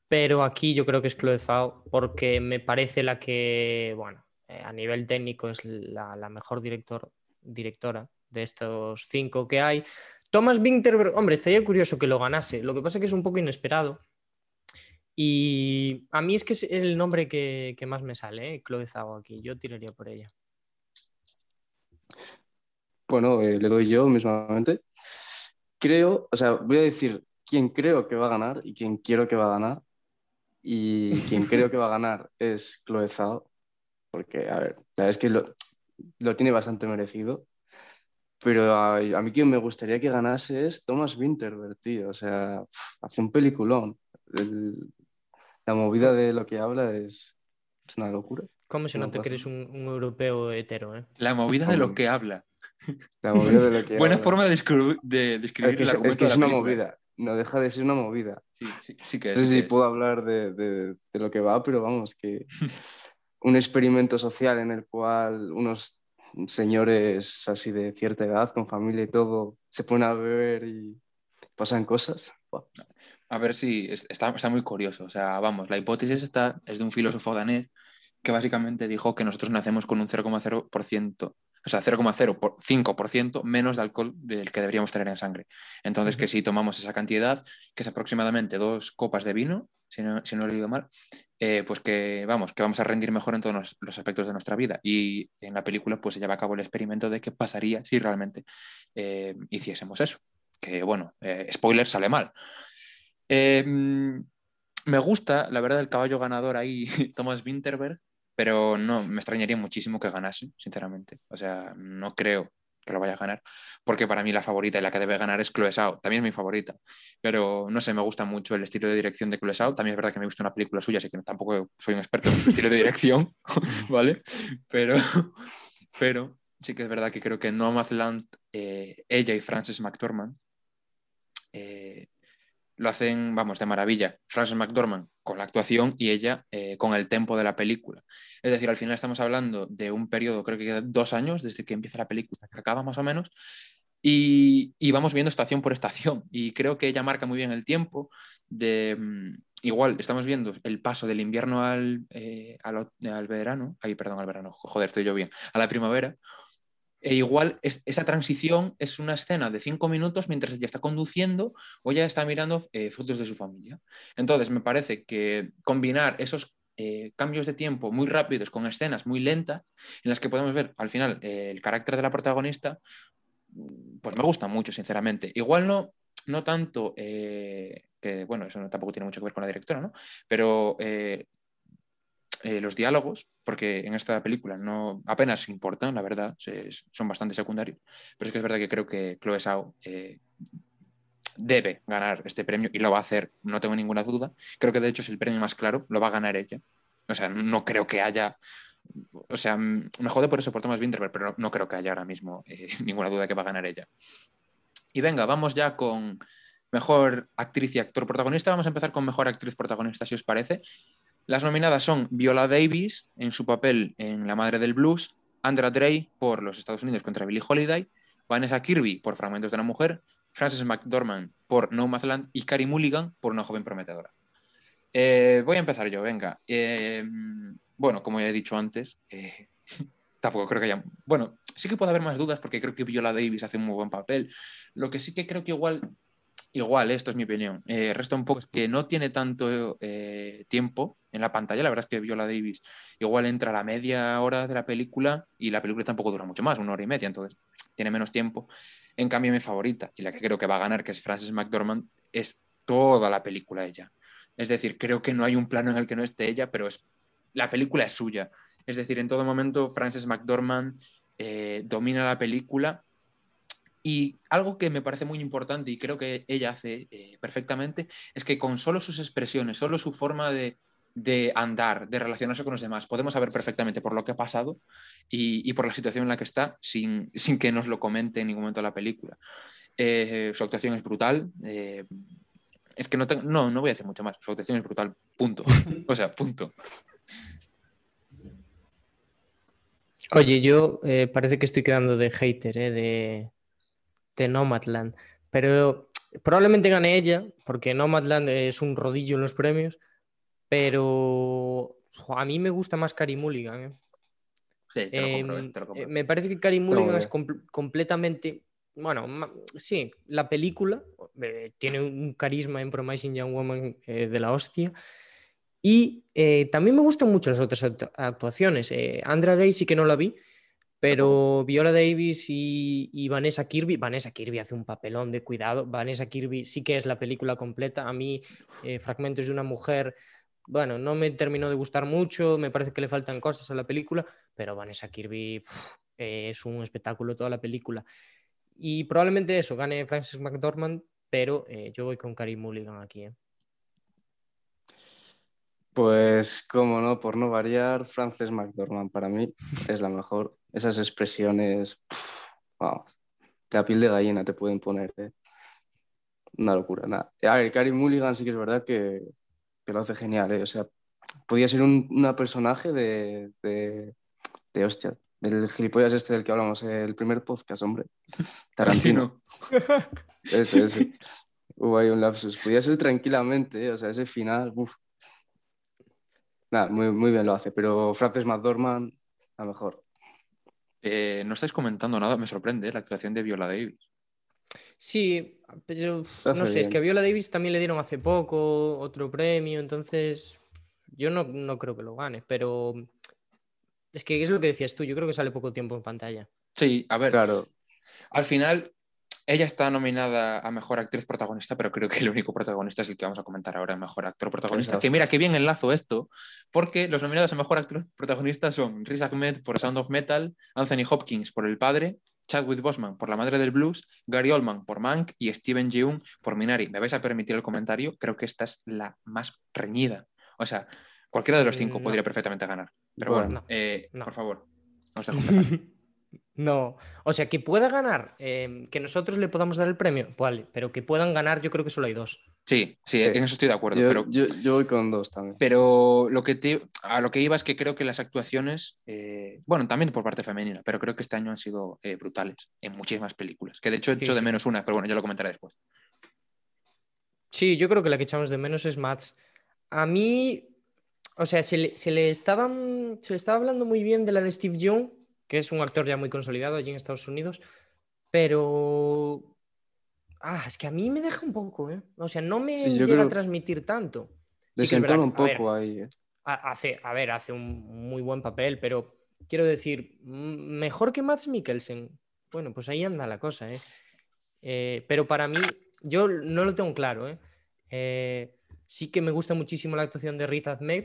pero aquí yo creo que es Chloe Zhao, porque me parece la que, bueno, eh, a nivel técnico es la, la mejor director, directora de estos cinco que hay. Thomas Winterberg, hombre, estaría curioso que lo ganase. Lo que pasa es que es un poco inesperado. Y a mí es que es el nombre que, más me sale, ¿eh? Aquí. Yo tiraría por ella. Bueno, eh, le doy yo mismamente. Creo, o sea, voy a decir quién creo que va a ganar y quién quiero que va a ganar. Y quien creo que va a ganar es Chloe Zhao, porque, a ver, es que lo, lo tiene bastante merecido. Pero a, a mí quien me gustaría que ganase es Thomas Winterberg, tío. O sea, hace un peliculón. El- la movida de lo que habla es, es una locura. ¿Cómo se No nota que eres un, un europeo hetero, eh? La movida de lo que habla. La movida de lo que Buena habla. forma de, descri- de describir Es que, el es, argumento es que de es la una película. movida. No deja de ser una movida. Sí, sí, sí que es. No sé sí si puedo hablar de, de- de lo que va, pero vamos, que un experimento social en el cual unos señores así de cierta edad, con familia y todo, se ponen a beber y pasan cosas. A ver si es- está, está muy curioso. O sea, vamos, la hipótesis está, es de un filósofo danés que básicamente dijo que nosotros nacemos con un 0,0%, o sea, 0,05% menos de alcohol del que deberíamos tener en sangre. Entonces, que si tomamos esa cantidad, que es aproximadamente dos copas de vino, si no, si no he leído mal, eh, pues que vamos, que vamos a rendir mejor en todos los, los aspectos de nuestra vida. Y en la película, pues se lleva a cabo el experimento de qué pasaría si realmente eh, hiciésemos eso. Que bueno, eh, spoiler sale mal. Mm, me gusta, la verdad, el caballo ganador ahí, Thomas Winterberg, pero no, me extrañaría muchísimo que ganase, sinceramente. O sea, no creo que lo vaya a ganar, porque para mí la favorita y la que debe ganar es Chloe Zhao, también es mi favorita, pero no sé, me gusta mucho el estilo de dirección de Chloe Zhao, también es verdad que me he visto una película suya, así que tampoco soy un experto en su estilo de dirección, ¿vale? Pero, pero sí que es verdad que creo que Nomadland, eh, ella y Frances McDormand, eh, lo hacen, vamos, de maravilla. Frances McDormand con la actuación y ella eh, con el tempo de la película. Es decir, al final estamos hablando de un periodo, creo que queda dos años desde que empieza la película que acaba más o menos, y, vamos viendo estación por estación. Y creo que ella marca muy bien el tiempo de... mm, Igual estamos viendo el paso del invierno al, eh, al verano, ay, perdón, al verano, joder, estoy yo bien, a la primavera, e igual es- esa transición es una escena de cinco minutos mientras ella está conduciendo o ella está mirando eh, fotos de su familia. Entonces, me parece que combinar esos eh, cambios de tiempo muy rápidos con escenas muy lentas, en las que podemos ver al final eh, el carácter de la protagonista, mm, pues me gusta mucho, sinceramente. Igual no, no tanto, que bueno, eso tampoco tiene mucho que ver con la directora, ¿no? Pero eh, los diálogos, porque en esta película no apenas importan, la verdad, son bastante secundarios, pero es que es verdad que creo que Chloe Zhao eh, debe ganar este premio y lo va a hacer, no tengo ninguna duda. Creo que de hecho es el premio más claro, lo va a ganar ella. O sea, no creo que haya, o sea, me jode por eso por Thomas Winterberg, pero no, creo que haya ahora mismo eh, ninguna duda que va a ganar ella. Y venga, vamos ya con mejor actriz y actor protagonista. Vamos a empezar con mejor actriz protagonista, si os parece. Las nominadas son Viola Davis en su papel en La Madre del Blues, Andra Day por Los Estados Unidos contra Billie Holiday, Vanessa Kirby por Fragmentos de una Mujer, Frances McDormand por Nomadland y Carey Mulligan por Una Joven Prometedora. Eh, voy a empezar yo, venga. Eh, bueno, como ya he dicho antes, eh, tampoco creo que haya... Bueno, sí que puede haber más dudas porque creo que Viola Davis hace un muy buen papel. Lo que sí que creo que igual igual, esto es mi opinión. Eh, resta un poco es que no tiene tanto eh, tiempo en la pantalla. La verdad es que Viola Davis igual entra a la media hora de la película y la película tampoco dura mucho más, una hora y media, entonces tiene menos tiempo. En cambio, mi favorita y la que creo que va a ganar, que es Frances McDormand, es toda la película ella. Es decir, creo que no hay un plano en el que no esté ella, pero es, la película es suya. Es decir, en todo momento Frances McDormand eh, domina la película y algo que me parece muy importante y creo que ella hace eh, perfectamente es que con solo sus expresiones, solo su forma de, de, andar, de relacionarse con los demás, podemos saber perfectamente por lo que ha pasado y, y por la situación en la que está sin, sin, que nos lo comente en ningún momento de la película. Eh, su actuación es brutal. Eh, es que no, tengo, no, no voy a decir mucho más. Su actuación es brutal, punto. o sea, punto. Oye, yo eh, parece que estoy quedando de hater, eh, de, de Nomadland, pero probablemente gane ella, porque Nomadland es un rodillo en los premios, pero a mí me gusta más Carey Mulligan. ¿eh? Sí, te lo compro, eh, te lo compro. Me parece que Carey Mulligan es com completamente, bueno, sí, la película eh, tiene un carisma en Promising Young Woman de la hostia. Y también me gustan mucho las otras actuaciones. Andra Day sí que no la vi, pero Viola Davis y, y, Vanessa Kirby, Vanessa Kirby hace un papelón de cuidado. Vanessa Kirby sí que es la película completa. A mí, eh, Fragmentos de una mujer, bueno, no me terminó de gustar mucho, me parece que le faltan cosas a la película, pero Vanessa Kirby pff, es un espectáculo toda la película. Y probablemente eso, gane Frances McDormand, pero eh, yo voy con Carey Mulligan aquí. ¿eh? Pues, como no, por no variar, Frances McDormand para mí es la mejor. Esas expresiones, pff, vamos, la piel de gallina te pueden poner. ¿eh? Una locura, nada. A ver, Carey Mulligan sí que es verdad que, que lo hace genial, ¿eh? O sea, podía ser un una personaje de, de, de, hostia, del gilipollas este del que hablamos, el primer podcast, hombre. Tarantino. Ese, ese. Hubo ahí un lapsus. Podía ser tranquilamente, ¿eh? o sea, ese final, uff. Nada, muy, muy bien lo hace, pero Frances McDormand, la mejor. Eh, no estáis comentando nada, me sorprende ¿eh? la actuación de Viola Davis. Sí, pero Lo no sé, es que a Viola Davis también le dieron hace poco otro premio, entonces yo no, no creo que lo gane, pero es que es lo que decías tú, yo creo que sale poco tiempo en pantalla. Sí, a ver, Claro, al final ella está nominada a Mejor Actriz Protagonista, pero creo que el único protagonista es el que vamos a comentar ahora, Mejor Actor Protagonista. Exacto. Que mira, qué bien enlazo esto, porque los nominados a Mejor Actor Protagonista son Riz Ahmed por Sound of Metal, Anthony Hopkins por El Padre, Chadwick Boseman por La Madre del Blues, Gary Oldman por Mank y Steven Yeun por Minari. ¿Me vais a permitir el comentario? Creo que esta es la más reñida. O sea, cualquiera de los cinco No. podría perfectamente ganar. Pero bueno, Bueno, eh, no. por favor, os dejo empezar. No, o sea, que pueda ganar, eh, que nosotros le podamos dar el premio, vale, pero que puedan ganar, yo creo que solo hay dos. Sí, sí, Sí. en eso estoy de acuerdo. yo, pero yo, yo voy con dos también. Pero lo que te, a lo que iba es que creo que las actuaciones, eh, bueno, también por parte femenina, pero creo que este año han sido eh, brutales en muchísimas películas. Que de hecho he Sí, hecho de sí. menos una, pero bueno, ya lo comentaré después. Sí, yo creo que la que echamos de menos es Mats. A mí, o sea, se le, se le estaban, se le estaba hablando muy bien de la de Steve Young, que es un actor ya muy consolidado allí en Estados Unidos, pero... Ah, es que a mí me deja un poco, ¿eh? O sea, no me Sí, llega a transmitir tanto. Sí que es verdad Desentona un a ver, poco ahí. ¿eh? ha- hace, a ver, hace un muy buen papel, pero quiero decir, mejor que Mads Mikkelsen. Bueno, pues ahí anda la cosa, ¿eh? Eh, pero para mí, yo no lo tengo claro, ¿eh? Eh, sí que me gusta muchísimo la actuación de Riz Ahmed.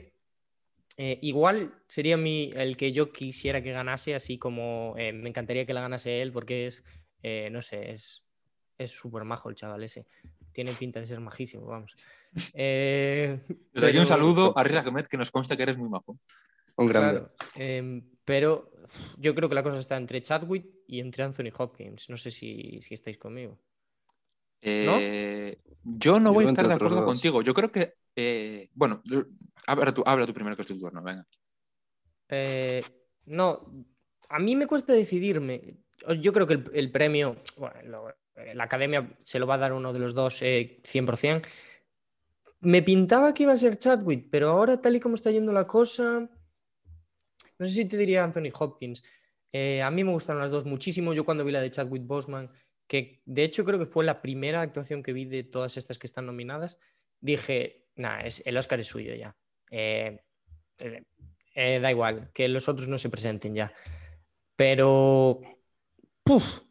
Eh, igual sería mi, el que yo quisiera que ganase, así como eh, me encantaría que la ganase él, porque es, eh, no sé, es es súper majo el chaval ese. Tiene pinta de ser majísimo, vamos. Eh, Desde aquí pero- un saludo a Riz Ahmed, que nos consta que eres muy majo. Un grande. Claro, em, pero yo creo que la cosa está entre Chadwick y entre Anthony Hopkins. No sé si, si estáis conmigo. Eh, Yo no Yo voy a estar de acuerdo dos. contigo. Yo creo que, eh, bueno, habla tú, habla tú primero que es tu turno, venga. Eh, no, a mí me cuesta decidirme. Yo creo que el, premio, bueno, lo- la academia se lo va a dar uno de los dos eh, 100%. Me pintaba que iba a ser Chadwick, pero ahora tal y como está yendo la cosa, no sé si te diría Anthony Hopkins. Eh, a mí me gustaron las dos muchísimo. Yo cuando vi la de Chadwick Boseman, que de hecho creo que fue la primera actuación que vi de todas estas que están nominadas, dije, nah, es, el Oscar es suyo ya. Eh, eh, eh, da igual, que los otros no se presenten ya. Pero, puf,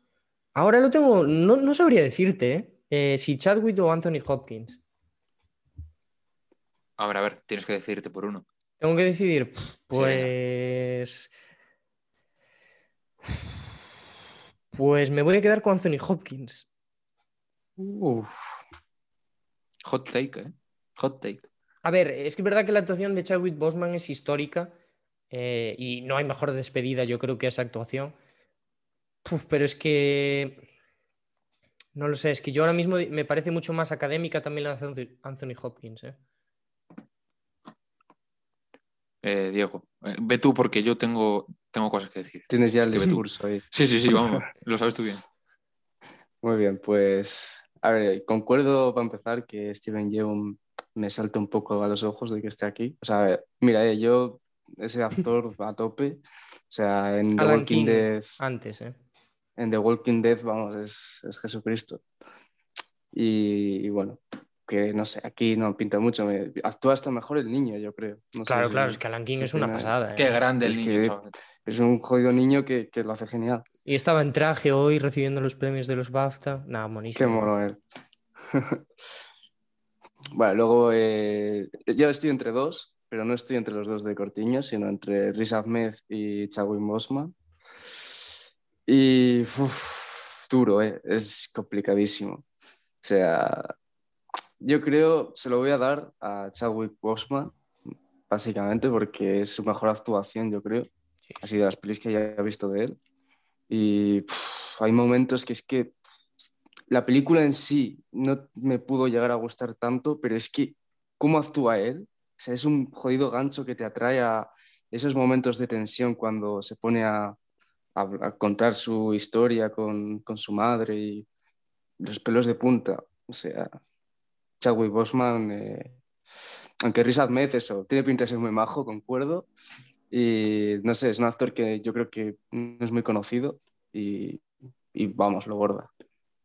ahora lo tengo, no, no sabría decirte, si Chadwick o Anthony Hopkins. A ver, a ver, tienes que decidirte por uno. Tengo que decidir, Sí, pues... Pues me voy a quedar con Anthony Hopkins. Uf, Hot take, ¿eh? Hot take. A ver, es que es verdad que la actuación de Chadwick Boseman es histórica eh, y no hay mejor despedida, yo creo, que esa actuación. Puf, pero es que. No lo sé, es que yo ahora mismo me parece mucho más académica también la de Anthony- Hopkins. ¿eh? Eh, Diego, eh, ve tú porque yo tengo, tengo cosas que decir. tienes ya Es el discurso ahí. Sí, sí, sí, vamos, lo sabes tú bien. Muy bien, pues a ver, concuerdo para empezar que Steven Yeun me salta un poco a los ojos de que esté aquí. O sea, mira, eh, yo, ese actor a tope, o sea, en The Alan Walking King, Dead, Antes, ¿eh? en The Walking Dead, vamos, es, es Jesucristo. Y, y bueno, que no sé, aquí no pinta mucho. me- actúa hasta mejor el niño, yo creo. No sé Claro, si- claro, es que Alan King es una tiene- pasada. ¿eh? Qué grande el Es niño. que- chaval. Es un jodido niño que, que lo hace genial. Y estaba en traje hoy recibiendo los premios de los BAFTA. Nada, Qué buenísimo. mono él. bueno, luego eh, yo estoy entre dos, pero no estoy entre los dos de Cortiño, sino entre Riz Ahmed y Chadwick Boseman. Y uf, duro, eh, es complicadísimo. O sea, yo creo, se lo voy a dar a Chadwick Boseman, básicamente porque es su mejor actuación, yo creo. Sí. Ha sido de las pelis que haya visto de él. Y uf, hay momentos que es que la película en sí no me pudo llegar a gustar tanto, pero es que cómo actúa él, o sea, es un jodido gancho que te atrae a esos momentos de tensión cuando se pone a, a- a contar su historia con, con su madre y los pelos de punta. O sea, Chadwick Boseman, eh, aunque Riz Ahmed, eso, tiene pinta de ser muy majo, concuerdo. Y no sé, es un actor que yo creo que no es muy conocido y, y vamos, lo borda.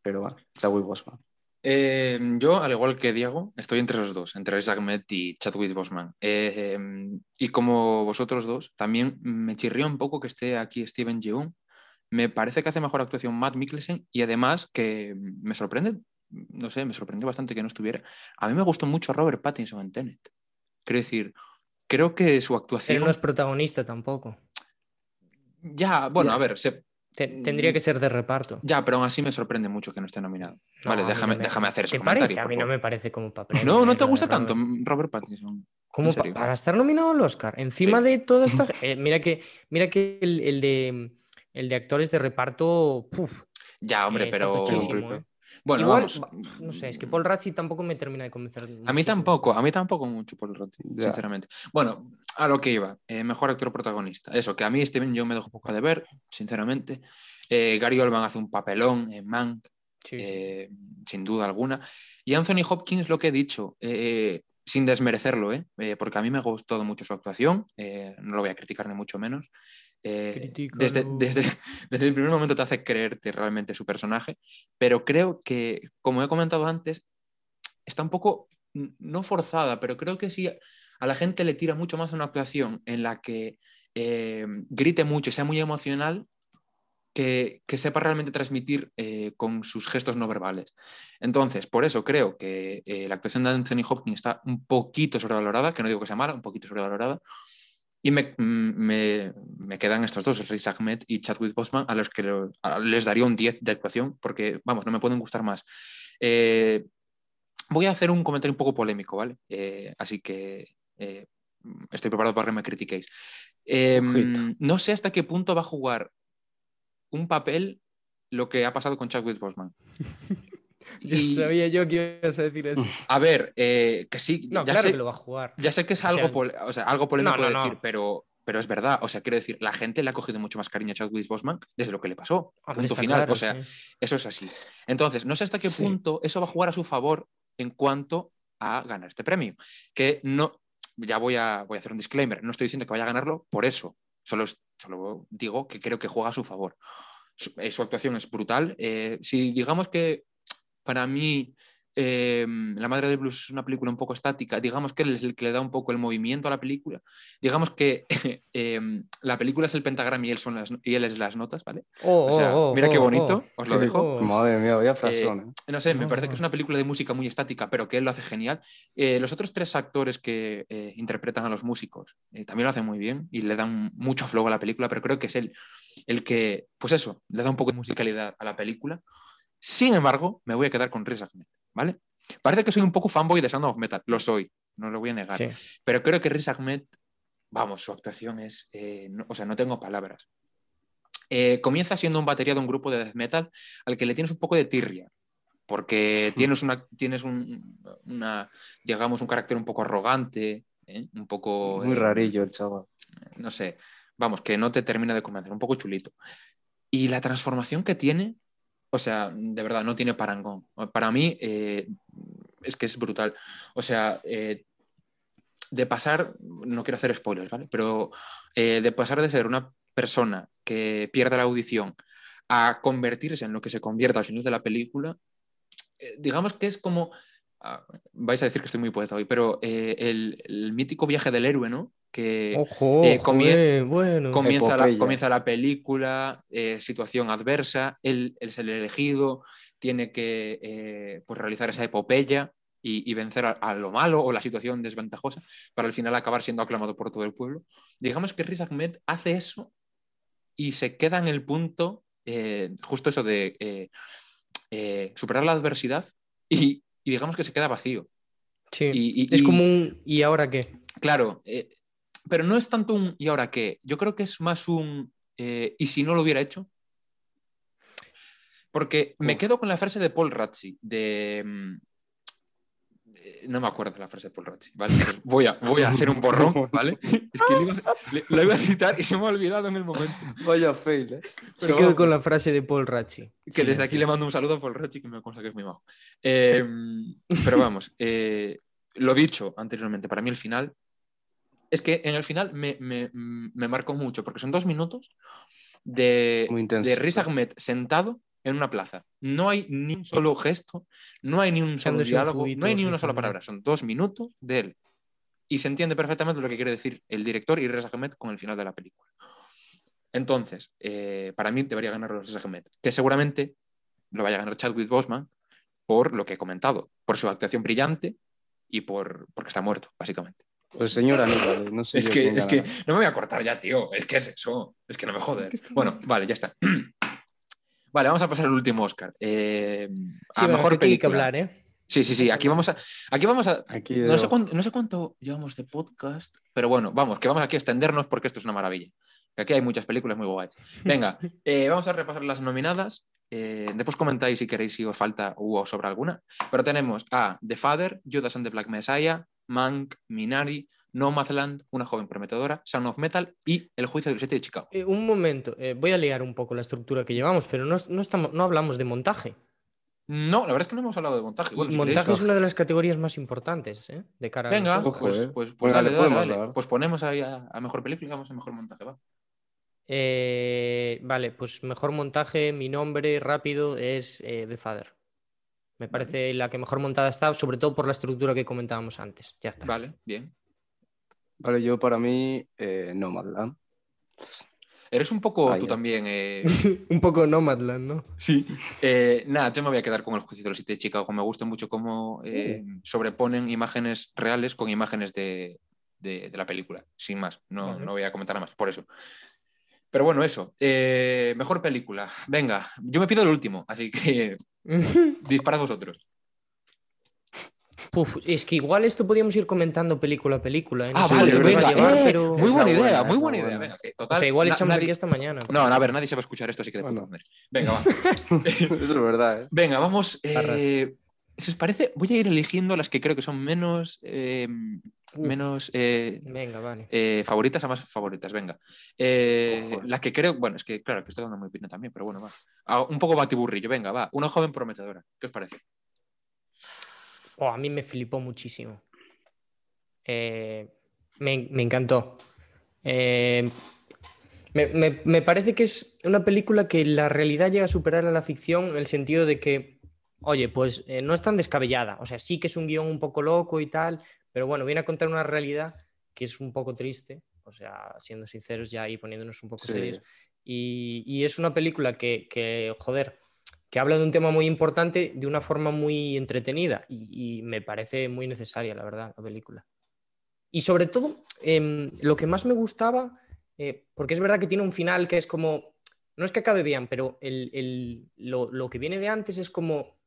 Pero bueno, Chadwick Boseman. Eh, yo, al igual que Diego, estoy entre los dos, entre Riz Ahmed y Chadwick Boseman. Eh, y como vosotros dos, también me chirrió un poco que esté aquí Steven Yeun. Me parece que hace mejor actuación Matt Mikkelsen y además que me sorprende, no sé, me sorprendió bastante que no estuviera. A mí me gustó mucho Robert Pattinson en Tenet. Quiero decir, creo que su Pero actuación... no es protagonista tampoco. Ya, bueno, Ya. a ver, se- Te- tendría que ser de reparto. ya, pero aún así me sorprende mucho que no esté nominado. No, vale, déjame, me- déjame hacer ese ¿Te comentario. parece? A mí no me parece como papel. No, no te gusta Robert. tanto Robert Pattinson. Como pa- para estar nominado al Oscar. Encima Sí. de toda esta. eh, mira que, mira que el, el de, el de actores de reparto. puf, Ya, hombre, eh, pero. eh. Bueno, Igual, vamos. va- no sé, es que Paul Ratzi tampoco me termina de convencer. A mí muchísimo. tampoco, a mí tampoco mucho rato, Ya. sinceramente. Bueno, a lo que iba, eh, mejor actor protagonista. Eso, que a mí Steven yo me dejo poco de ver, sinceramente. Eh, Gary Oldman hace un papelón en Mank, Sí, sí. eh, sin duda alguna. Y Anthony Hopkins, lo que he dicho, sin desmerecerlo, porque a mí me ha gustado mucho su actuación, no lo voy a criticar ni mucho menos. Eh, desde, desde, desde el primer momento te hace creerte realmente su personaje, pero creo que, como he comentado antes, está un poco, no forzada, pero creo que sí a la gente le tira mucho más una actuación en la que eh, grite mucho sea muy emocional que, que sepa realmente transmitir eh, con sus gestos no verbales. Entonces, por eso creo que eh, la actuación de Anthony Hopkins está un poquito sobrevalorada, que no digo que sea mala, un poquito sobrevalorada. Y me, mm, me- me quedan estos dos, Riz Ahmed y Chadwick Boseman, a los que les daría un 10 de actuación, porque, vamos, no me pueden gustar más. Voy a hacer un comentario un poco polémico, ¿vale? Así que eh, estoy preparado para que me critiquéis. Eh, Ojito. no sé hasta qué punto va a jugar un papel lo que ha pasado con Chadwick Boseman. Y- sabía yo que ibas a decir eso. A ver, eh, que sí, No, ya, claro sé, que lo va a jugar. ya sé que es O algo, sea, o sea, algo polémico no, de no. decir, pero, pero es verdad. O sea, quiero decir, la gente le ha cogido mucho más cariño a Chadwick Boseman desde lo que le pasó. Punto final. claro, o sea, sí. eso es así. Entonces, no sé hasta qué Sí. punto eso va a jugar a su favor en cuanto a ganar este premio. Que no, ya voy a, voy a hacer un disclaimer, no estoy diciendo que vaya a ganarlo por eso, solo, solo digo que creo que juega a su favor. Su, eh, actuación es brutal. Eh, si digamos que para mí eh, La Madre del Blues es una película un poco estática, digamos que él es el que le da un poco el movimiento a la película, digamos que eh, la película es el pentagrama y él, son las, y él es las notas, ¿vale? Oh, O sea, oh, oh, mira qué oh, bonito, oh. os lo dejo. Oh. Madre mía, vaya frasón. ¿eh? No sé, me parece que es una película de música muy estática, pero que él lo hace genial. Eh, los otros tres actores que eh, interpretan a los músicos eh, también lo hacen muy bien y le dan mucho flow a la película, pero creo que es él el que, pues eso, le da un poco de musicalidad a la película. Sin embargo, me voy a quedar con Riz Ahmed, ¿vale? Parece que soy un poco fanboy de Sound of Metal, lo soy, no lo voy a negar, Sí. pero creo que Riz Ahmed, vamos, su actuación es, eh, no- o sea, no tengo palabras. Eh, comienza siendo un batería de un grupo de death metal al que le tienes un poco de tirria, porque tienes, una, tienes un, una, digamos, un carácter un poco arrogante, ¿eh? un poco... Muy eh, rarillo el chaval. no sé, vamos, que no te termina de convencer, un poco chulito. Y la transformación que tiene, o sea, de verdad, no tiene parangón. Para mí eh, es que es brutal. O sea, eh, de pasar, no quiero hacer spoilers, ¿vale? Pero eh, de pasar de ser una persona que pierde la audición a convertirse en lo que se convierte al final de la película, digamos que es como, ah, vais a decir que estoy muy poeta hoy, pero el mítico viaje del héroe, ¿no? Que, Ojo, eh, ojo, comien- bueno. comienza, la, comienza la película, eh, situación adversa, él, él es el elegido, tiene que eh, pues realizar esa epopeya y, y vencer a, a lo malo o la situación desventajosa para al final acabar siendo aclamado por todo el pueblo. Digamos que Riz Ahmed hace eso y se queda en el punto, eh, justo eso de eh, eh, superar la adversidad y, y digamos que se queda vacío. Sí. Y, y- es y- como un. ¿Y ahora qué? Claro, eh, pero no es tanto un ¿y ahora qué? Yo creo que es más un eh, ¿y si no lo hubiera hecho? Porque me Uf. quedo con la frase de Paul Ratzi, de... mm, eh, No me acuerdo de la frase de Paul Ratzi, ¿vale? Pues voy, a, voy a hacer un borrón, ¿vale? Es que iba, le- iba a citar y se me ha olvidado en el momento. Vaya fail, ¿eh? Me quedo con la frase de Paul Ratchi. Que desde aquí le mando un saludo a Paul Ratzi, que me consta que es muy bajo. Eh, pero vamos, eh, lo dicho anteriormente, para mí el final es que en el final me, me, me marcó mucho, porque son dos minutos de, de Riz Ahmed sentado en una plaza. No hay ni un solo gesto, no hay ni un solo diálogo, no hay ni una sola palabra. Son dos minutos de él. Y se entiende perfectamente lo que quiere decir el director y Riz Ahmed con el final de la película. Entonces, eh, para mí debería ganar Riz Ahmed, que seguramente lo vaya a ganar Chadwick Boseman por lo que he comentado, por su actuación brillante y por porque está muerto, básicamente. Pues señor Aníbal, no sé Es que, es que no me voy a cortar ya, tío. Es que es eso. Es que no me jodes. Bueno, vale, ya está. Vale, vamos a pasar al último Oscar. Eh, a Sí, venga, mejor hay que película. hablar, ¿eh? Sí, sí, sí. Aquí vamos a. Aquí vamos a. Aquí No sé, cuánto, no sé cuánto llevamos de podcast, pero bueno, vamos, que vamos aquí a extendernos porque esto es una maravilla. Que aquí hay muchas películas muy guays. Venga, eh, vamos a repasar las nominadas. Eh, después comentáis si queréis si os falta u os sobra alguna. Pero tenemos a The Father, Judas and the Black Messiah, Mank, Minari, Nomadland, Una joven prometedora, Sound of Metal y El juicio del siete de Chicago. Eh, un momento, eh, voy a liar un poco la estructura que llevamos, pero no, no, estamos, no hablamos de montaje. No, la verdad es que no hemos hablado de montaje. Bueno, montaje es una de las categorías más importantes ¿eh? de cara a Venga, los Ojo, pues, eh. pues, pues Pues dale, dale, dale, podemos dale. dar. Pues ponemos ahí a, a mejor película y vamos a mejor montaje, va. Eh, vale, pues mejor montaje, mi nombre rápido es eh, The Father. Me parece la que mejor montada está, sobre todo por la estructura que comentábamos antes. Ya está. Vale, bien. Vale, yo para mí, eh, Nomadland. Eres un poco Vaya. tú también. eh, un poco Nomadland, ¿no? Sí. Eh, nada, yo me voy a quedar con el juicio de los siete de Chicago. Me gusta mucho cómo eh, sobreponen imágenes reales con imágenes de, de- de la película. Sin más. No, Vale. no voy a comentar nada más, por eso. Pero bueno, eso. Eh, mejor película. Venga, yo me pido el último, así que disparad vosotros. Puf, es que igual esto podíamos ir comentando película a película. ¿eh? No Ah, sé vale, venga. a llevar, eh, pero... Muy buena idea, buena, muy buena idea. buena. Venga, que O total, sea, igual echamos nadie- aquí esta mañana. No, a ver, nadie se va a escuchar esto, así que de Bueno. Venga, va. Eso es verdad, ¿eh? Venga, vamos. Eh, si os parece, voy a ir eligiendo las que creo que son menos, eh, Uf. menos eh, Venga, vale. eh, favoritas a más favoritas. Venga. Las que creo, bueno, es que claro, que estoy dando mi opinión también, pero bueno, va. Ah, un poco batiburrillo, venga, va. Una joven prometedora. ¿Qué os parece? Oh, a mí me flipó muchísimo. Me, me encantó. Me, me- me parece que es una película que la realidad llega a superar a la ficción en el sentido de que, oye, pues eh, no es tan descabellada. O sea, sí que es un guion un poco loco y tal, pero bueno, viene a contar una realidad que es un poco triste. O sea, siendo sinceros ya y poniéndonos un poco Sí. serios. Y, y es una película que, que, joder, que habla de un tema muy importante de una forma muy entretenida y, y me parece muy necesaria, la verdad, la película. Y sobre todo, em, lo que más me gustaba, eh, porque es verdad que tiene un final que es como, no es que acabe bien, pero el- el- lo, lo que viene de antes es como,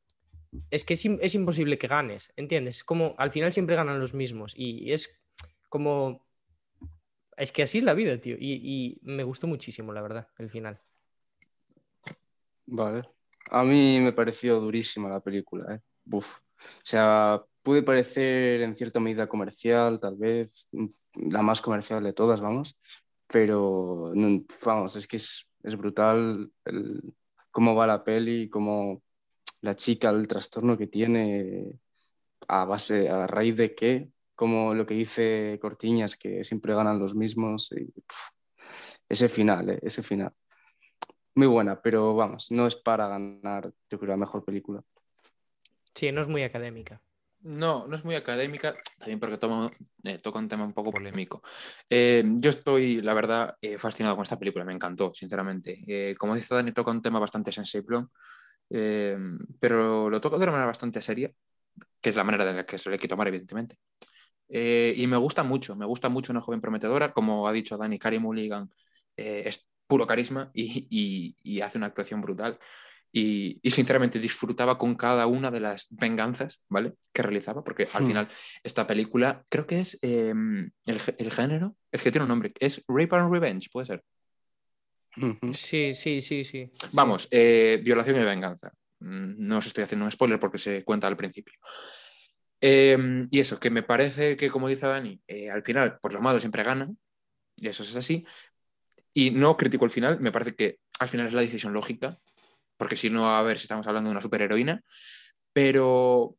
es que es, im- es imposible que ganes, ¿entiendes? Es como, al final siempre ganan los mismos y es como, es que así es la vida, tío. Y, me gustó muchísimo, la verdad, el final. Vale. A mí me pareció durísima la película, ¿eh? Buf. O sea, puede parecer en cierta medida comercial, tal vez, mm, la más comercial de todas, vamos, pero no, vamos, es que es, es brutal el- cómo va la peli, cómo la chica, el trastorno que tiene, a base, a raíz de qué, como lo que dice Cortiñas, que siempre ganan los mismos, y, puf, ese final, ¿eh? ese final. Muy buena, pero vamos, no es para ganar, yo creo, la mejor película. Sí, no es muy académica. No, no es muy académica, también porque toma- eh, toca un tema un poco polémico. Eh, yo estoy, la verdad, eh, fascinado con esta película, me encantó, sinceramente. Eh, como dice Dani, toca un tema bastante sensible, eh, pero lo toca de una manera bastante seria, que es la manera de la que se le hay que tomar, evidentemente. Eh, y me gusta mucho, me gusta mucho una joven prometedora, como ha dicho Dani, Carey Mulligan eh, es puro carisma y, y- y hace una actuación brutal. Y, y, sinceramente disfrutaba con cada una de las venganzas, ¿vale? Que realizaba, porque al Hmm. final esta película creo que es eh, el, el género, es que tiene un nombre, es Rape and Revenge, puede ser. Sí, sí, sí, sí. Vamos, eh, violación y venganza. Mm, No os estoy haciendo un spoiler porque se cuenta al principio. Eh, y eso, que me parece que, como dice Dani, eh, al final, por los malos siempre ganan, y eso es así. Y no critico el final, me parece que al final es la decisión lógica, porque si no, a ver si estamos hablando de una superheroína, pero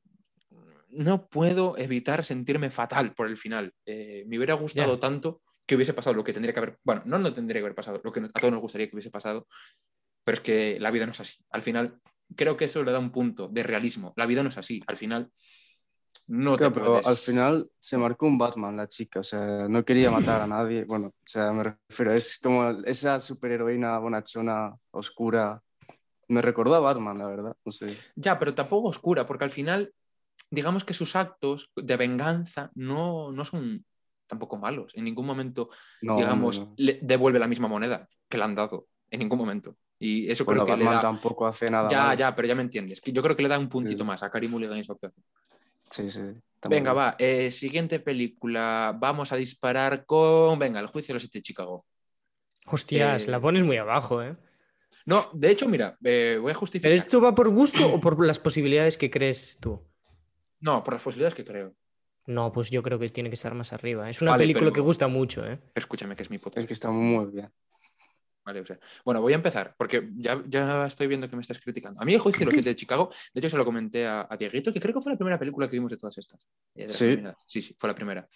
no puedo evitar sentirme fatal por el final. Eh, me hubiera gustado tanto que hubiese pasado lo que tendría que haber, bueno, no no tendría que haber pasado, lo que a todos nos gustaría que hubiese pasado, pero es que la vida no es así. Al final, creo que eso le da un punto de realismo. La vida no es así. Al final, no te Claro, pero puedes- al final se marcó un Batman la chica, o sea, no quería matar a nadie. Bueno, o sea, me refiero, es como esa superheroína bonachona, oscura. Me recordó a Batman, la verdad, no sé. Ya, pero tampoco oscura, porque al final, digamos que sus actos de venganza no, no son tampoco malos. En ningún momento, No, digamos, no, no. le devuelve la misma moneda que le han dado. En ningún momento. Y eso Bueno, creo que le da. tampoco hace nada Ya, ya, pero ya me entiendes. Yo creo que le da un puntito Sí. más a Karim Mulligan y su actuación. Sí, sí. Venga, bien. va. eh, siguiente película. Vamos a disparar con. Venga, el juicio de los siete de Chicago. Hostias, Eh, la pones muy abajo, ¿eh? No, de hecho, mira, eh, voy a justificar. ¿Pero esto va por gusto o por las posibilidades que crees tú? No, por las posibilidades que creo. No, pues yo creo que tiene que estar más arriba. Es una Vale, película pero- que gusta mucho, ¿eh? Escúchame, que es mi podcast. Es que está muy bien. Vale, o sea, bueno, voy a empezar, porque ya, ya estoy viendo que me estás criticando. A mí el juicio de los siete de Chicago, de hecho se lo comenté a, a Dieguito, que creo que fue la primera película que vimos de todas estas. eh, de Sí. sí, sí, fue la primera.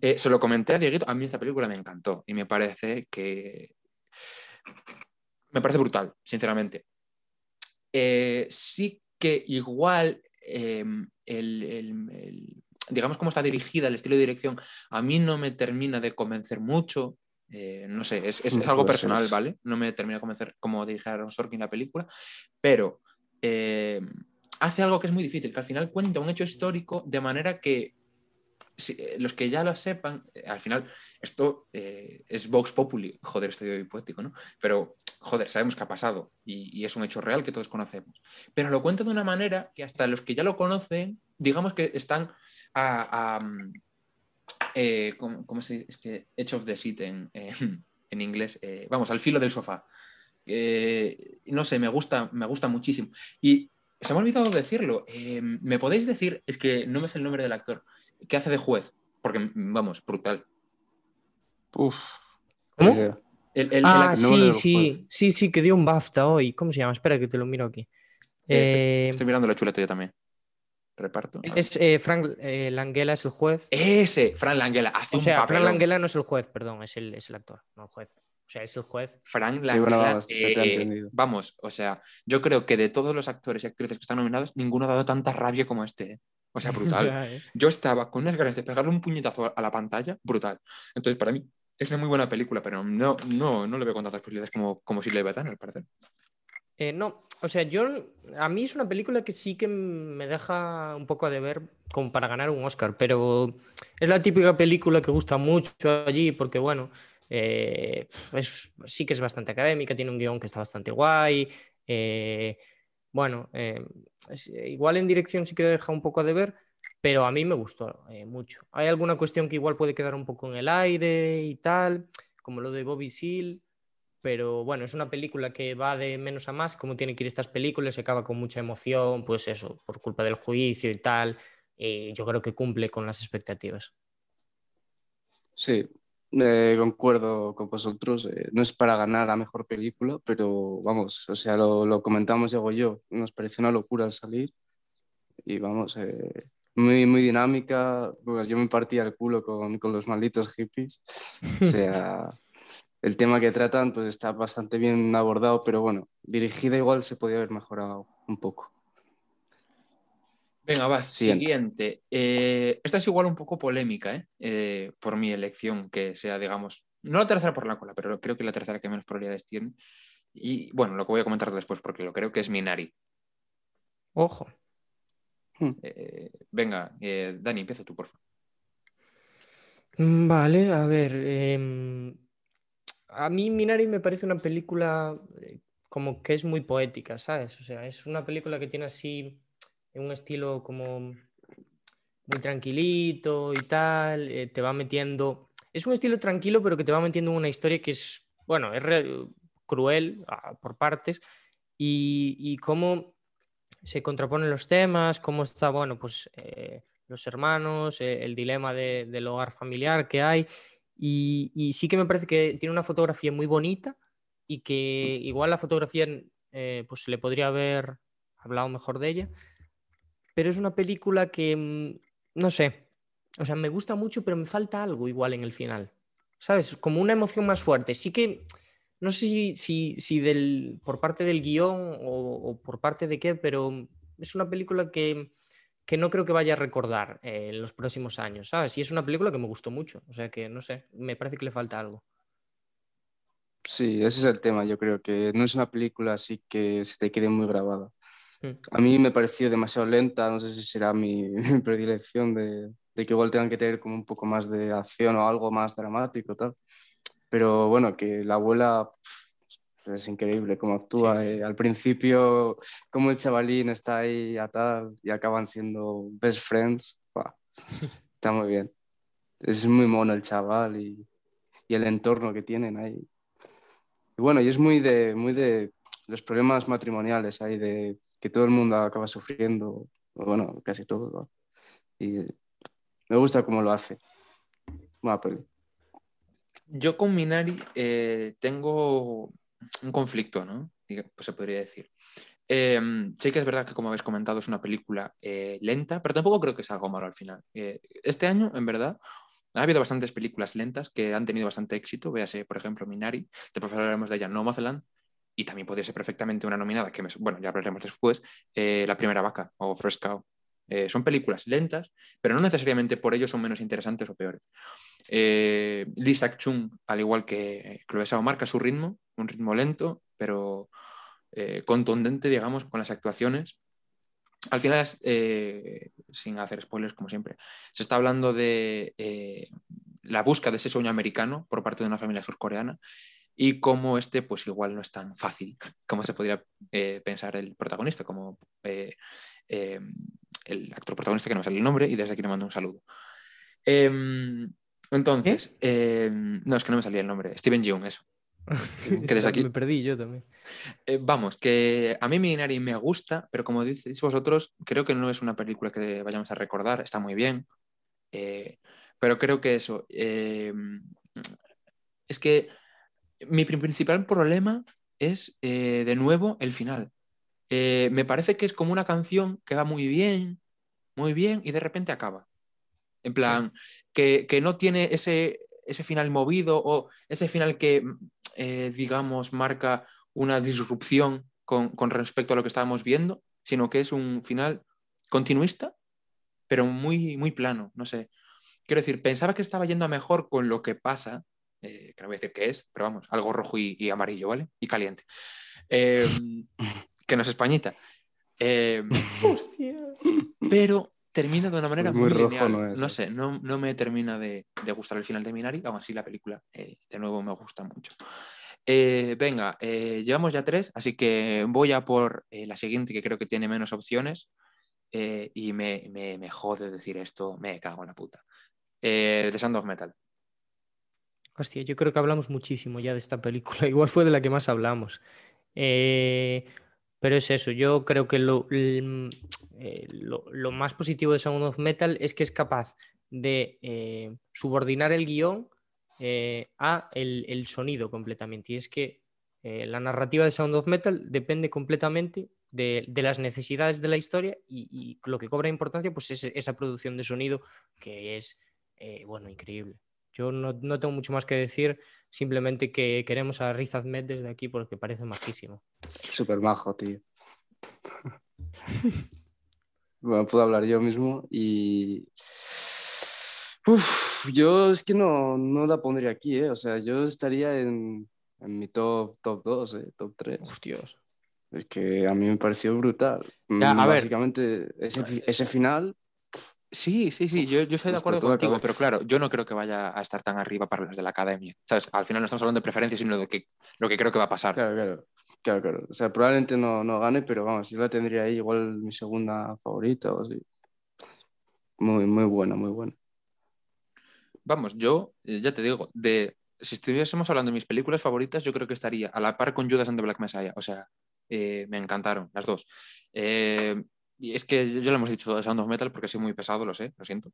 Eh, se lo comenté a Dieguito, a mí esta película me encantó y me parece que... Me parece brutal, sinceramente. Eh, sí que igual eh, el, el- el- digamos cómo está dirigida, el estilo de dirección, a mí no me termina de convencer mucho. Eh, no sé, es, es- es algo Pues personal, es- ¿vale? No me termina de convencer cómo dirige Aaron Sorkin la película, pero eh, hace algo que es muy difícil, que al final cuenta un hecho histórico de manera que eh, los que ya lo sepan, eh, al final esto eh, es Vox Populi, joder, estoy poético, ¿no? Pero, joder, sabemos que ha pasado y, es un hecho real que todos conocemos. Pero lo cuento de una manera que hasta los que ya lo conocen, digamos que están a... ¿cómo, se dice? Es que edge of the seat en, inglés, vamos, al filo del sofá. No sé, me gusta, me gusta muchísimo. Y se me ha olvidado decirlo. ¿Me podéis decir? Es que no me sé el nombre del actor. ¿Qué hace de juez? Porque, vamos, brutal. Uf. ¿Cómo? Eh, El- el- Ah, el- sí, sí, sí, sí, que dio un BAFTA hoy. ¿Cómo se llama? Espera que te lo miro aquí. eh, estoy, Eh, estoy mirando la chuleta yo también. Reparto. Es eh, Frank eh, Langella es el juez. Ese, Fran Langella, hace O un sea, Frank. Langella no es el juez, perdón, es el, es el actor, no el juez. O sea, es el juez. Frank Sí, bueno, Langella, eh, entendido. vamos, o sea, yo creo que de todos los actores y actrices que están nominados, ninguno ha dado tanta rabia como este. O sea, brutal. Eh. Yo estaba con unas ganas de pegarle un puñetazo a la pantalla, brutal. Entonces, para mí, es una muy buena película, pero no, no, no le veo con tantas posibilidades como, como si le iba a dar, al parecer. Eh, no, o sea, yo a mí es una película que sí que me deja un poco a deber como para ganar un Oscar, pero es la típica película que gusta mucho allí porque, bueno, eh, es, sí que es bastante académica, tiene un guion que está bastante guay. eh, bueno, eh, es- igual en dirección sí que deja un poco a deber, pero a mí me gustó eh, mucho. Hay alguna cuestión que igual puede quedar un poco en el aire y tal, como lo de Bobby Seale. Pero bueno, es una película que va de menos a más, como tienen que ir estas películas, se acaba con mucha emoción, pues eso, por culpa del juicio y tal. Y yo creo que cumple con las expectativas. Sí, eh, concuerdo con vosotros. eh, no es para ganar a mejor película, pero vamos, o sea, lo, lo comentamos Diego y yo. Nos pareció una locura al salir y vamos, eh, muy, muy dinámica. Bueno, yo me partía el culo con, con los malditos hippies. O sea, el tema que tratan pues está bastante bien abordado, pero bueno, dirigida igual se podía haber mejorado un poco. Venga, va, Siguiente. siguiente. Eh, esta es igual un poco polémica, ¿eh? Eh, por mi elección, que sea, digamos, no la tercera por la cola, pero creo que la tercera que menos probabilidades tiene. Y bueno, lo que voy a comentar después, porque lo creo que es Minari. Ojo. Eh, venga, eh, Dani, empieza tú, por favor. Vale, a ver. em, a mí Minari me parece una película como que es muy poética, ¿sabes? O sea, es una película que tiene así un estilo como muy tranquilito y tal, eh, te va metiendo... Es un estilo tranquilo, pero que te va metiendo en una historia que es, bueno, es re- cruel ah, por partes y, y cómo se contraponen los temas, cómo está, bueno, pues eh, los hermanos, eh, el dilema de- del hogar familiar que hay. Y, y sí que me parece que tiene una fotografía muy bonita y que igual la fotografía eh, pues le podría haber hablado mejor de ella. Pero es una película que, mm, no sé, o sea, me gusta mucho, pero me falta algo igual en el final. ¿Sabes? Como una emoción más fuerte. Sí que, no sé si, si, si del, por parte del guion o, por parte de qué, pero es una película que, que no creo que vaya a recordar eh, en los próximos años, ¿sabes? Y es una película que me gustó mucho. O sea que, no sé, me parece que le falta algo. Sí, ese es el tema, yo creo que no es una película así que se te quede muy grabada. Mm. A mí me pareció demasiado lenta, no sé si será mi, mi predilección de, de que igual tengan que tener como un poco más de acción o algo más dramático, tal. Pero bueno, que la abuela es increíble cómo actúa. Sí, sí. eh, Al principio, como el chavalín está ahí a tal y acaban siendo best friends. Está muy bien. Es muy mono el chaval y, y el entorno que tienen ahí. Y bueno, y es muy de, muy de los problemas matrimoniales ahí, de que todo el mundo acaba sufriendo, bueno, casi todo. ¿no? Y me gusta cómo lo hace. Yo con Minari eh, tengo un conflicto, ¿no? Pues se podría decir. Eh, sí que es verdad que, como habéis comentado, es una película eh, lenta, pero tampoco creo que sea algo malo al final. Eh, este año, en verdad, ha habido bastantes películas lentas que han tenido bastante éxito. Véase, por ejemplo, Minari, después hablaremos de ella, Nomadland, y también podría ser perfectamente una nominada, que me- bueno, ya hablaremos después, eh, La Primera Vaca o Fresh. Eh, son películas lentas, pero no necesariamente por ello son menos interesantes o peores. Eh, Lee Sak-chung, al igual que Chloe Zhao, marca su ritmo, un ritmo lento, pero eh, contundente, digamos, con las actuaciones. Al final, es, eh, sin hacer spoilers, como siempre, se está hablando de la búsqueda de ese sueño americano por parte de una familia surcoreana y cómo este, pues igual no es tan fácil como se podría eh, pensar el protagonista, como eh, eh, el actor protagonista, que no me sale el nombre, y desde aquí le mando un saludo. Em, entonces, em, no, es que no me salía el nombre, Steven Yeun, eso. Que desde aquí- Me perdí yo también. Vamos, que a mí Minari me gusta, pero como decís vosotros, creo que no es una película que vayamos a recordar, está muy bien, pero creo que eso, eh, es que mi pri- principal problema es, eh, de nuevo, el final. Eh, me parece que es como una canción que va muy bien, muy bien, y de repente acaba. En plan, que, que no tiene ese, ese final movido o ese final que, eh, digamos, marca una disrupción con, con respecto a lo que estábamos viendo, sino que es un final continuista, pero muy, muy plano, no sé. Quiero decir, pensaba que estaba yendo a mejor con lo que pasa, eh, que no voy a decir qué es, pero vamos, algo rojo y, y amarillo, ¿vale? Y caliente. Eh, que no es españita. Eh, pero termina de una manera Muy muy, rojo lineal. no es, eh. sé, no, no me termina de, de gustar el final de Minari, aún así la película eh, de nuevo me gusta mucho. Venga, llevamos ya tres, así que voy a por la siguiente que creo que tiene menos opciones y me, me, me jode decir esto, me cago en la puta. Eh, The Sound of Metal. Hostia, yo creo que hablamos muchísimo ya de esta película. Igual fue de la que más hablamos. Eh, pero es eso, yo creo que eh, lo, lo más positivo de Sound of Metal es que es capaz de eh, subordinar el guion eh, a el, el sonido completamente. Y es que la narrativa de Sound of Metal depende completamente de, de las necesidades de la historia y, y lo que cobra importancia pues es esa producción de sonido que es, bueno, increíble. Yo no, no tengo mucho más que decir, simplemente que queremos a Riz Ahmed desde aquí porque parece majísimo. Súper majo, tío. bueno, puedo hablar yo mismo y... Uf, yo es que no, no la pondría aquí, ¿eh? O sea, yo estaría en, en mi top, top 2, ¿eh? Top 3. Hostios. Es que a mí me pareció brutal. Ya, Mm, ver. Básicamente, ese, ese final, Sí, sí, sí, yo, yo estoy de Nos acuerdo contigo, pero claro, yo no creo que vaya a estar tan arriba para los de la academia. ¿Sabes? Al final no estamos hablando de preferencias, sino de que, lo que creo que va a pasar. claro, claro, claro, claro. O sea, probablemente no, no gane, pero vamos, yo la tendría ahí igual mi segunda favorita o así. Muy, muy buena, muy buena. Vamos, yo eh, ya te digo, de si estuviésemos hablando de mis películas favoritas, yo creo que estaría a la par con Judas and the Black Messiah. O sea, eh, me encantaron las dos. Eh, y es que ya lo hemos dicho de Sound of Metal porque soy muy pesado, lo sé, lo siento.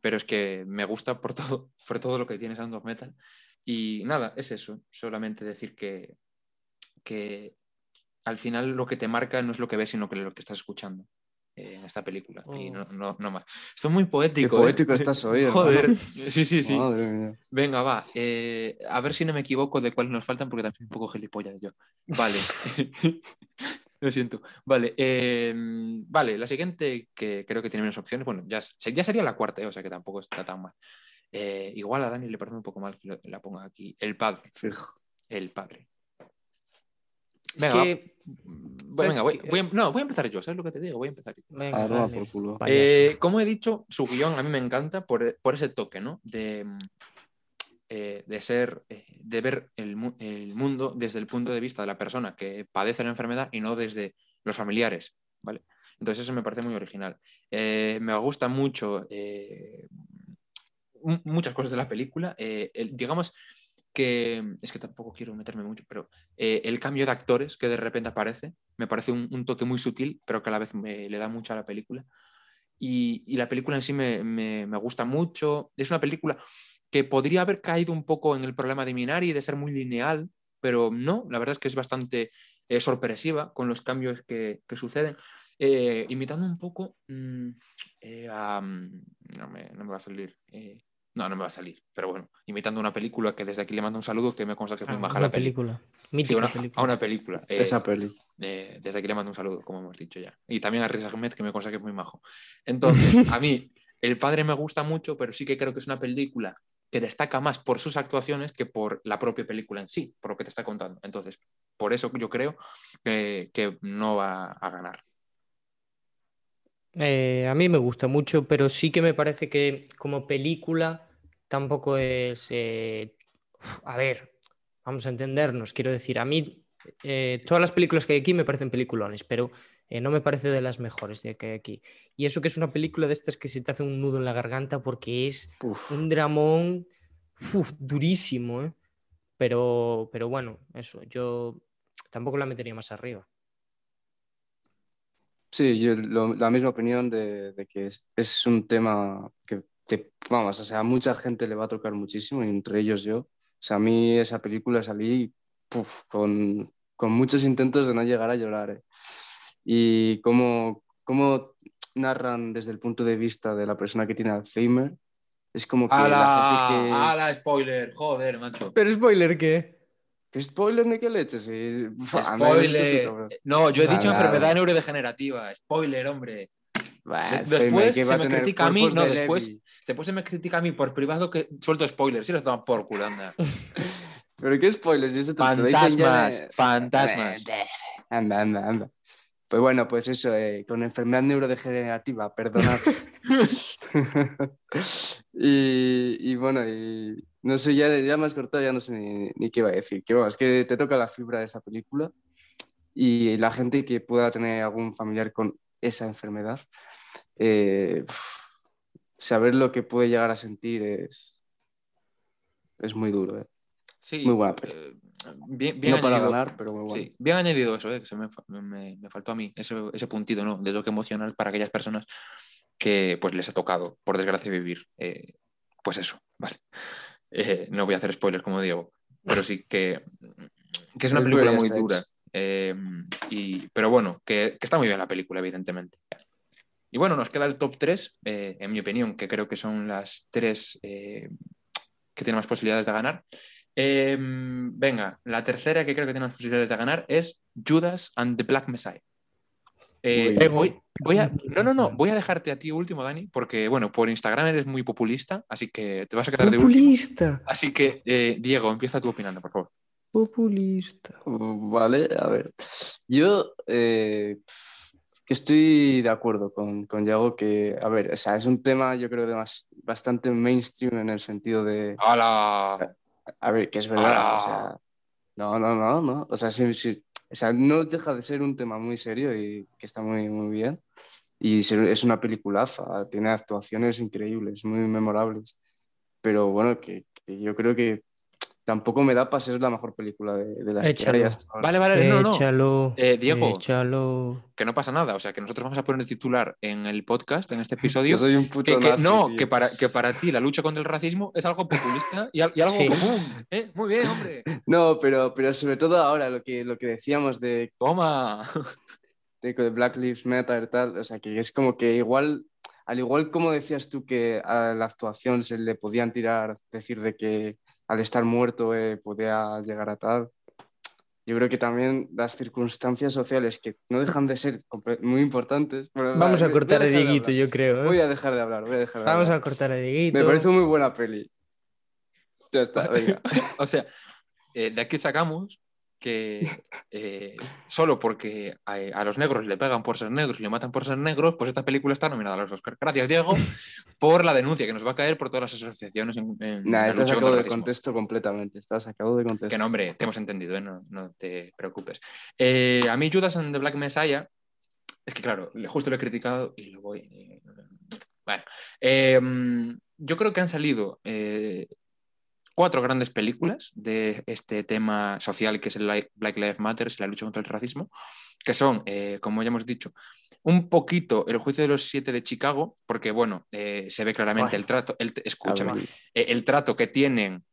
Pero es que me gusta por todo, por todo lo que tiene Sound of Metal. Y nada, es eso. Solamente decir que, que al final lo que te marca no es lo que ves, sino que lo que estás escuchando eh, en esta película. Y no, no, no más. Esto es muy Qué poético. ¿eh? poético estás hoy. Joder. Sí, sí, sí. Madre mía. Venga, va. eh, a ver si no me equivoco de cuáles nos faltan, porque también soy un poco gilipollas yo. Vale. Lo siento. Vale. eh, vale, la siguiente, que creo que tiene menos opciones. Bueno, ya, se- ya sería la cuarta, eh, o sea que tampoco está tan mal. Eh, igual a Dani le parece un poco mal que lo- la ponga aquí. El padre. Fijo. El padre. Venga, que. Voy- venga, voy, que- voy a- no, voy a empezar yo, ¿sabes lo que te digo? Voy a empezar yo. Venga, Ah, por culo. Eh, como he dicho, su guion a mí me encanta por, por ese toque, ¿no? De, eh, de ser, eh, de ver el, el mundo desde el punto de vista de la persona que padece la enfermedad y no desde los familiares, ¿vale? Entonces eso me parece muy original. Eh, me gusta mucho mu- muchas cosas de la película. El- digamos que, es que tampoco quiero meterme mucho, pero el cambio de actores que de repente aparece me parece un, un toque muy sutil, pero que a la vez me, le da mucho a la película. Y, y la película en sí me, me- me gusta mucho. Es una película que podría haber caído un poco en el problema de Minari, de ser muy lineal, pero no, la verdad es que es bastante eh, sorpresiva con los cambios que, que suceden, eh, imitando un poco mm, eh, a... mm, No me, no me va a salir. eh, no, no me va a salir, pero bueno, imitando una película que desde aquí le mando un saludo, que me consta que es muy Ah, maja una la película. película. Sí, una- película. a una película. eh, Esa peli. eh, desde aquí le mando un saludo, como hemos dicho ya. Y también a Riz Ahmed, que me consta que es muy majo. Entonces, a mí, El Padre me gusta mucho, pero sí que creo que es una película que destaca más por sus actuaciones que por la propia película en sí, por lo que te está contando. Entonces, por eso yo creo que, no va a ganar. Eh, a mí me gusta mucho, pero sí que me parece que como película tampoco es... eh, a ver, vamos a entendernos. Quiero decir, a mí eh, todas las películas que hay aquí me parecen peliculones, pero eh, no me parece de las mejores de que hay aquí. Y eso que es una película de estas que se te hace un nudo en la garganta porque es Uf. un dramón uf, durísimo, ¿eh? Pero, pero bueno, eso, yo tampoco la metería más arriba. Sí, yo lo- la misma opinión de, de que es, es un tema que te, vamos, o sea, a mucha gente le va a tocar muchísimo, y entre ellos yo. O sea, a mí esa película salí puf, con, con muchos intentos de no llegar a llorar. ¿eh? Y cómo, cómo narran desde el punto de vista de la persona que tiene Alzheimer, es como que la gente que... ¡Hala! ¡Spoiler! Joder, macho. Pero spoiler, ¿qué? ¿Qué spoiler ni qué leches? Sí, uf, lo dicho ¡Spoiler! No, yo he dicho Nada, enfermedad neurodegenerativa. ¡Spoiler, hombre! Bah, después se a me critica a mí, no, de después- Levi. Después se me critica a mí por privado que suelto spoilers. Sí, los toman por culo, anda. ¿Pero qué spoilers? Y eso te- te lo Fantasmas, de- fantasmas. Anda, anda, anda. Pues bueno, pues eso, eh, con enfermedad neurodegenerativa, perdonad. y, y bueno, y no sé, ya, ya me has cortado, ya no sé ni, ni qué iba a decir. Que, bueno, es que te toca la fibra de esa película y la gente que pueda tener algún familiar con esa enfermedad, eh, saber lo que puede llegar a sentir es, es muy duro. eh. Sí, Muy buena peli. Eh, bien, bien No para añadido. ganar, pero bueno. Sí, bien añadido eso, eh, que se me, me- me faltó a mí, ese, ese puntito, ¿no? De toque emocional para aquellas personas que pues les ha tocado, por desgracia, vivir. eh, pues eso, vale. Eh, no voy a hacer spoilers, como digo, pero sí que, que es una El película muy dura. eh, y, pero bueno, que, que está muy bien la película, evidentemente. Y bueno, nos queda el top 3, en mi opinión, que creo que son las tres eh, que tienen más posibilidades de ganar. Eh, venga, la tercera que creo que tiene más posibilidades de ganar es Judas and the Black Messiah. Eh, voy, voy a, no, no, no, voy a dejarte a ti último, Dani, porque bueno, por Instagram eres muy populista, así que te vas a quedar de último. Populista, Así que, eh, Diego, empieza tú opinando, por favor. populista. Vale, a ver. Yo eh, que estoy de acuerdo con, con Yago que, a ver, o sea, es un tema yo creo de más, bastante mainstream en el sentido de, ¡Hala! A ver, que es verdad, ¡Hala! o sea, no, no, no, no, o sea, sí, sí, o sea, no deja de ser un tema muy serio y que está muy, muy bien. Y es una peliculaza, tiene actuaciones increíbles, muy memorables. Pero bueno, que, que yo creo que tampoco me da para ser la mejor película de, de las que Échalo. hay hasta ahora. Vale, vale, no, no. Échalo. Eh, Diego. Échalo. Que no pasa nada. O sea, que nosotros vamos a poner el titular en el podcast, en este episodio. Yo soy un puto que, que- nazi, no, tío. que para, que para ti la lucha contra el racismo es algo populista y, y algo Sí. común. ¿eh? Muy bien, hombre. No, pero, pero sobre todo ahora lo que, lo que decíamos de, Toma. de, que Black Lives Matter tal, o sea, que es como que igual, al igual como decías tú que a la actuación se le podían tirar, decir de que al estar muerto eh, podía llegar a tal, yo creo que también las circunstancias sociales que no dejan de ser muy importantes. Bueno, Vamos va, a cortar a de Dieguito, yo creo. ¿eh? Voy a dejar de hablar, voy a dejar de Vamos a cortar a Dieguito. Me parece muy buena peli. Ya está, venga. O sea, eh, de aquí sacamos que eh, solo porque a, a los negros le pegan por ser negros y le matan por ser negros, pues esta película está nominada a los Oscars. Gracias, Diego, por la denuncia que nos va a caer por todas las asociaciones en, en Nah, la está lucha sacado de contexto completamente. Está sacado de contexto. Que no, hombre, te hemos entendido, ¿eh? no, no te preocupes. Eh, a mí Judas and the Black Messiah, es que claro, justo lo he criticado y lo voy... eh, Bueno, eh, yo creo que han salido eh, cuatro grandes películas de este tema social que es el Black Lives Matter, la lucha contra el racismo, que son, eh, como ya hemos dicho, un poquito el juicio de los siete de Chicago, porque bueno, eh, se ve claramente Bueno. el trato, el, escúchame, eh, el trato que tienen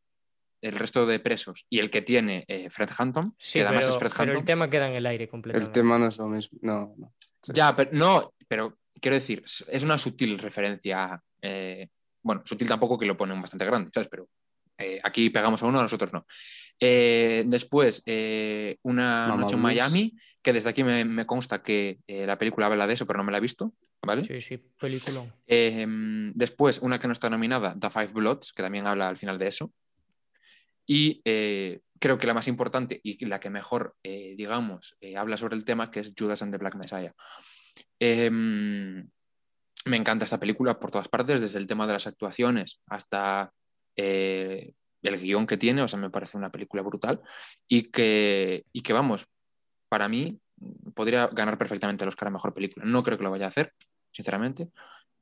el resto de presos y el que tiene eh, Fred Hampton, Sí, que además pero, es Fred pero Hampton. el tema queda en el aire el completamente. tema no es lo mismo. No, no. Sí. Ya, pero no, pero quiero decir, es- es una sutil referencia. eh, bueno, sutil tampoco que lo ponen bastante grande, ¿sabes? Pero eh, aquí pegamos a uno, a nosotros no. Eh, después, eh, Una Mama noche en. Miami, que desde aquí me, me consta que la película habla de eso, pero no me la he visto, ¿vale? Sí, sí, película. Eh, después, una que no está nominada, The Five Bloods, que también habla al final de eso. Y creo que la más importante y la que mejor, digamos, habla sobre el tema, que es Judas and the Black Messiah. Eh, me encanta esta película por todas partes, desde el tema de las actuaciones hasta eh, el guion que tiene, o sea, me parece una película brutal y que, y que vamos, para mí podría ganar perfectamente el Oscar a Mejor Película. No creo que lo vaya a hacer, sinceramente,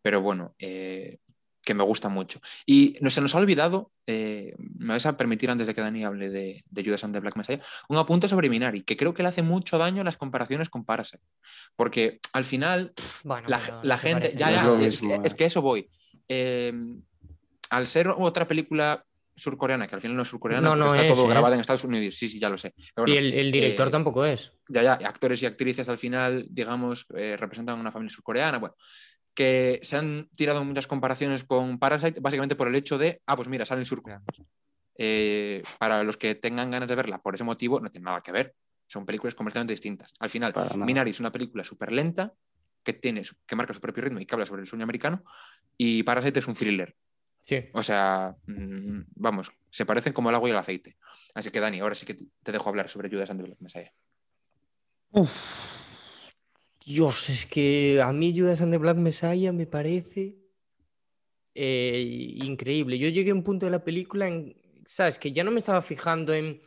pero bueno, eh, que me gusta mucho. Y no, se nos ha olvidado, eh, me vais a permitir antes de que Dani hable de, de Judas and the Black Messiah, un apunte sobre Minari, que creo que le hace mucho daño las comparaciones con Parasite. Porque al final Bueno, la, no gente, ya, ya, es que, es eh. que eso voy. Eh, al ser otra película surcoreana, que al final no es surcoreana, No, porque no está es, todo ¿eh? grabado en Estados Unidos, sí, sí, ya lo sé. Pero Y bueno, el, el director eh, tampoco es. ya, ya, actores y actrices al final, digamos, eh, representan una familia surcoreana, bueno, que se han tirado muchas comparaciones con Parasite, básicamente por el hecho de, ah, pues mira, salen surcoreanos. Eh, para los que tengan ganas de verla por ese motivo, no tiene nada que ver. Son películas completamente distintas. Al final. Minari es una película súper lenta, que, tiene, que marca su propio ritmo y que habla sobre el sueño americano, y Parasite es un thriller. Sí. O sea, mm, vamos, se parecen como el agua y el aceite. Así que, Dani, ahora sí que te dejo hablar sobre Judas and the Black Messiah. Dios, es que a mí Judas and the Black Messiah me parece eh, increíble. Yo llegué a un punto de la película en, ¿sabes? Que ya no me estaba fijando en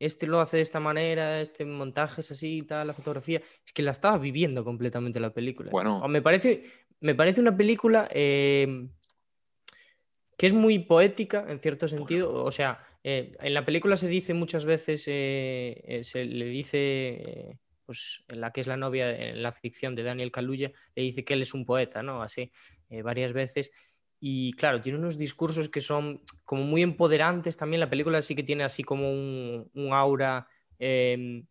este lo hace de esta manera, este montaje es así, tal, la fotografía. Es que la estaba viviendo completamente la película. Bueno. O me parece, me parece una película eh, que es muy poética en cierto sentido. O sea, eh, en la película se dice muchas veces, eh, eh, se le dice, pues en la que es la novia en la ficción de Daniel Kaluuya, le dice que él es un poeta, ¿no? Así, varias veces. Y claro, tiene unos discursos que son como muy empoderantes también. La película sí que tiene así como un, un aura. eh,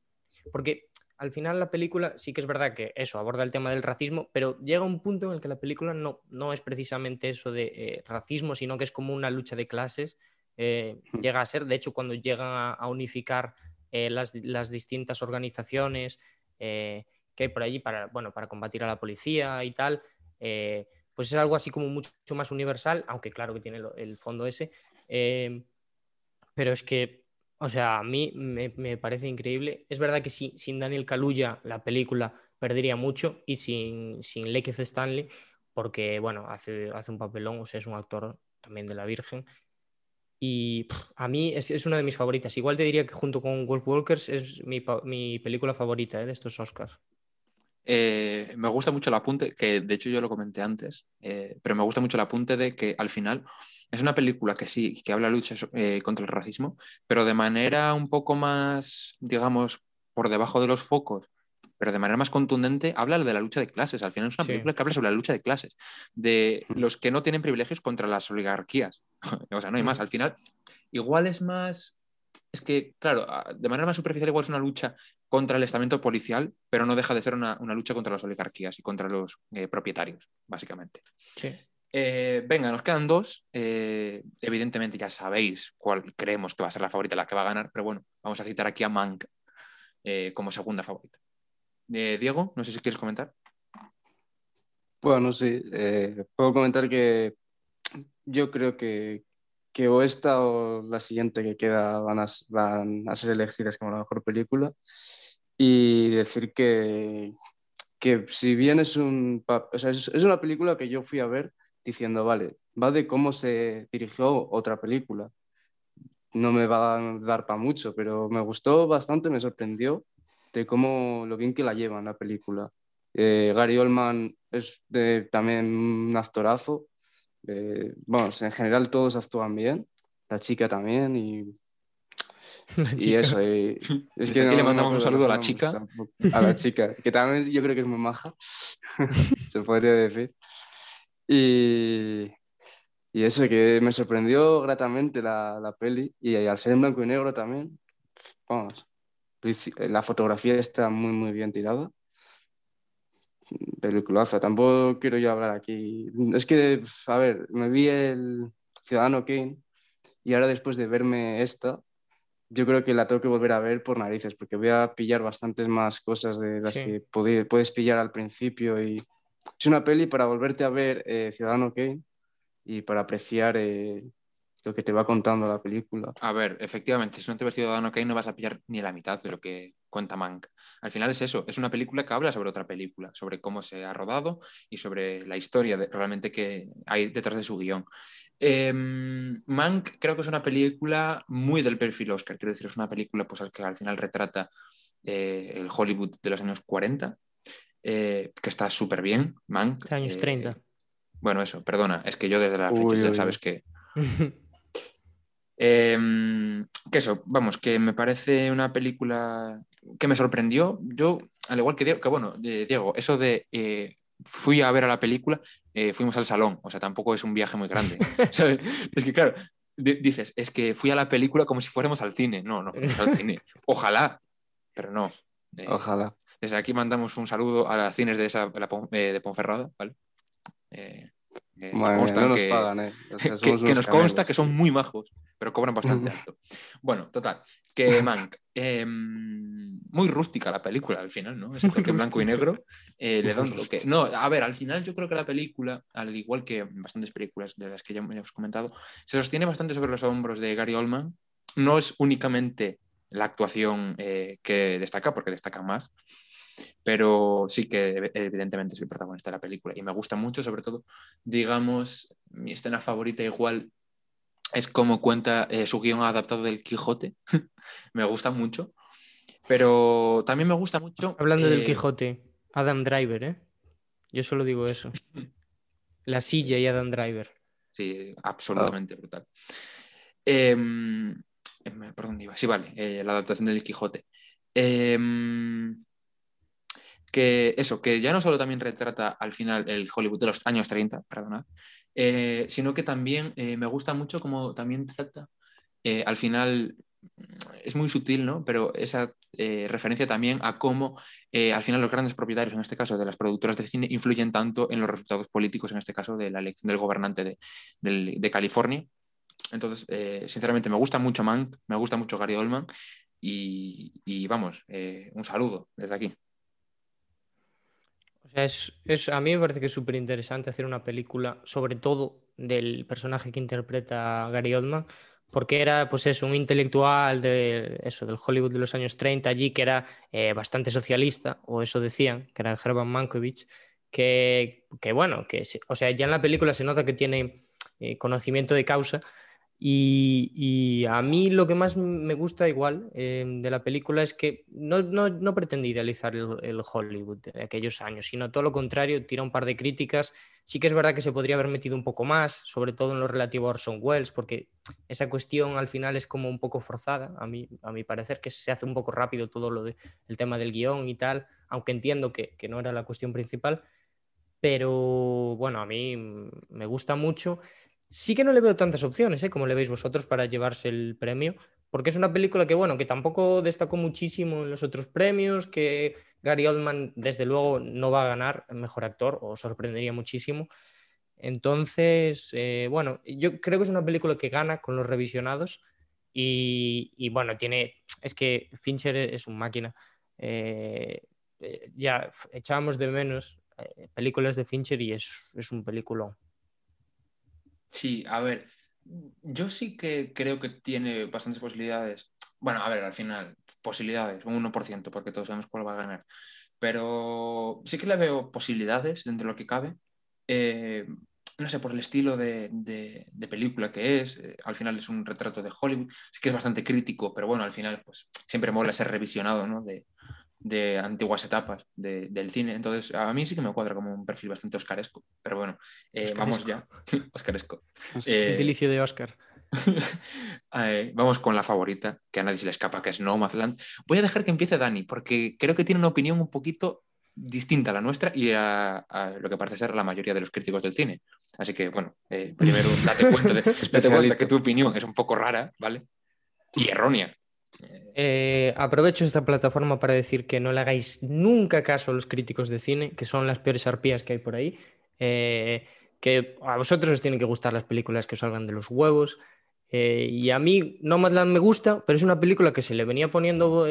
porque al final la película sí que es verdad que eso aborda el tema del racismo, pero llega un punto en el que la película no, no es precisamente eso de eh, racismo, sino que es como una lucha de clases. eh, llega a ser, de hecho, cuando llegan a, a unificar eh, las, las distintas organizaciones que hay por allí para, bueno, para combatir a la policía y tal, pues es algo así como mucho más universal, aunque claro que tiene el fondo ese. pero es que, o sea, a mí me, parece increíble. Es verdad que si- sin Daniel Kaluuya la película perdería mucho y sin, sin Lakeith Stanley, porque, bueno, hace, hace un papelón, o sea, es un actor también de la Virgen. Y a mí es, es una de mis favoritas. Igual te diría que junto con Wolf Walkers es mi, mi película favorita eh, de estos Oscars. Eh, me gusta mucho el apunte, que de hecho yo lo comenté antes, eh, pero me gusta mucho el apunte de que al final es una película que sí, que habla lucha eh, contra el racismo, pero de manera un poco más, digamos, por debajo de los focos, pero de manera más contundente, habla de la lucha de clases. Al final es una Sí. película que habla sobre la lucha de clases, de los que no tienen privilegios contra las oligarquías. o sea, no hay más. Al final, igual es más. Es que, claro, a- de manera más superficial, igual es una lucha contra el estamento policial, pero no deja de ser una, una lucha contra las oligarquías y contra los eh, propietarios, básicamente. Sí. Eh, venga, nos quedan dos. Eh, evidentemente ya sabéis cuál creemos que va a ser la favorita, la que va a ganar, pero bueno, vamos a citar aquí a Mank eh, como segunda favorita. Diego, no sé si quieres comentar. Bueno, sí, puedo comentar que yo creo que, que o esta o la siguiente que queda van a, ser elegidas como la mejor película y decir que, que si bien es, un, es una película que yo fui a ver diciendo, vale, va de cómo se dirigió otra película. No me va a dar para mucho, pero me gustó bastante, me sorprendió de cómo lo bien que la llevan la película. Eh, Gary Oldman es de- también un actorazo. Eh, bueno, en general todos actúan bien. La chica también y, y eso. y- es Desde aquí no- le no mandamos un acuerdo saludo a la chica. A la chica, que también yo creo que es muy maja, se podría decir. Y, y eso, que me sorprendió gratamente la, la peli. Y al ser en blanco y negro también, vamos, hici- la fotografía está muy, muy bien tirada. Peliculaza, tampoco quiero yo hablar aquí. Es que, a ver, me vi el Ciudadano Kane y ahora después de verme esta, yo creo que la tengo que volver a ver por narices, porque voy a pillar bastantes más cosas de las Sí. que puedes pillar al principio. Y es una peli para volverte a ver eh, Ciudadano Kane y para apreciar eh, lo que te va contando la película. A ver, efectivamente, si no te ves Ciudadano Kane no vas a pillar ni la mitad de lo que cuenta Mank. Al final es eso, es una película que habla sobre otra película, sobre cómo se ha rodado y sobre la historia realmente que hay detrás de su guion. Eh, Mank creo que es una película muy del perfil Oscar, quiero decir, es una película pues, que al final retrata eh, el Hollywood de los años 40, eh, que está súper bien, Mank. De años eh, 30. Bueno, eso, perdona, es que yo desde la fecha Uy, ya uy, sabes que, Em, que eso, vamos, que me parece una película que me sorprendió. Yo, al igual que Diego, que bueno, de- Diego, eso de eh, fui a ver a la película, eh, fuimos al salón, o sea, tampoco es un viaje muy grande. ¿sabes? Es que, claro, di- dices, es que fui a la película como si fuéramos al cine. No, no fuimos al cine. Ojalá, pero no. Eh, Ojalá. Desde aquí mandamos un saludo a las cines de, esa, de la eh, de Ponferrada, ¿vale? Eh, eh, Madre no nos que- pagan, ¿eh? O sea, que, nos consta que son muy majos, pero cobran bastante alto. Bueno, total, que Mank, eh, muy rústica la película al final, ¿no? Ese toque blanco y negro le da un toque. No, a ver, al final yo creo que la película, al igual que bastantes películas de las que ya hemos comentado, se sostiene bastante sobre los hombros de Gary Oldman. No es únicamente la actuación que destaca, porque destaca más, pero sí que evidentemente es el protagonista de la película y me gusta mucho, sobre todo, digamos, mi escena favorita igual es como cuenta eh, su guion adaptado del Quijote, me gusta mucho, pero también me gusta mucho... Hablando del eh, Quijote, Adam Driver, ¿eh? Yo solo digo eso. La silla y Adam Driver. Sí, absolutamente brutal. Em, em, ¿Por dónde iba? Sí, vale, eh, la adaptación del Quijote. Que eso, que ya no solo también retrata al final el Hollywood de los años 30, perdonad, eh, sino que también eh, me gusta mucho como también trata, eh, al final es muy sutil, ¿no? Pero esa eh, referencia también a cómo al final los grandes propietarios, en este caso de las productoras de cine, influyen tanto en los resultados políticos, en este caso de la elección del gobernante de, California. Entonces, sinceramente, me gusta mucho Mank, me gusta mucho Gary Oldman y, vamos, un saludo desde aquí. Es, es- a mí me parece que es súper interesante hacer una película, sobre todo del personaje que interpreta Gary Oldman, porque era, pues eso, un intelectual de, eso, del Hollywood de los años 30 allí, que era eh, bastante socialista, o eso decían, que era Herman Mankiewicz, que, que bueno, que o sea, ya en la película se nota que tiene eh, conocimiento de causa Y, a mí lo que más me gusta igual eh, de la película es que no, no, no pretende idealizar el, el Hollywood de aquellos años, sino todo lo contrario, tira un par de críticas. Sí que es verdad que se podría haber metido un poco más, sobre todo en lo relativo a Orson Welles, porque esa cuestión al final es como un poco forzada, a mí, a mi parecer, que se hace un poco rápido todo lo de, el tema del guion y tal, aunque entiendo que, que no era la cuestión principal. Pero bueno, a mí me gusta mucho. Sí que no le veo tantas opciones, ¿eh? como le veis vosotros, para llevarse el premio, porque es una película que, bueno, que tampoco destacó muchísimo en los otros premios, que Gary Oldman, desde luego, no va a ganar mejor actor, o sorprendería muchísimo. Entonces, eh, bueno, yo creo que es una película que gana con los revisionados y, y bueno, tiene, es que Fincher es un máquina. Eh, eh, ya echábamos de menos películas de Fincher y es, es un película. Sí, a ver, yo sí que creo que tiene bastantes posibilidades. Bueno, a ver, al final, posibilidades, un 1%, porque todos sabemos cuál va a ganar. Pero sí que le veo posibilidades dentro de lo que cabe. Eh, no sé, por el estilo de, de- película que es. eh, al final es un retrato de Hollywood. Sí que es bastante crítico, pero bueno, al final pues siempre mola ser revisionado, ¿no? De antiguas etapas de- del cine. Entonces, a mí sí que me cuadra como un perfil bastante oscaresco. Pero bueno, eh, vamos ya. oscaresco. Eh, Gentilicio de Oscar. eh, vamos con la favorita, que a nadie se le escapa, que es Nomadland. Voy a dejar que empiece Dani, porque creo que tiene una opinión un poquito distinta a la nuestra y a, a lo que parece ser la mayoría de los críticos del cine. Así que, bueno, eh, primero date cuenta, de, date cuenta que tu opinión es un poco rara, ¿vale? Y errónea. Eh, aprovecho esta plataforma para decir que no le hagáis nunca caso a los críticos de cine, que son las peores arpías que hay por ahí. Eh, que a vosotros os tienen que gustar las películas que salgan de los huevos. Eh, y a mí Nomadland me gusta, pero es una película que se le venía poniendo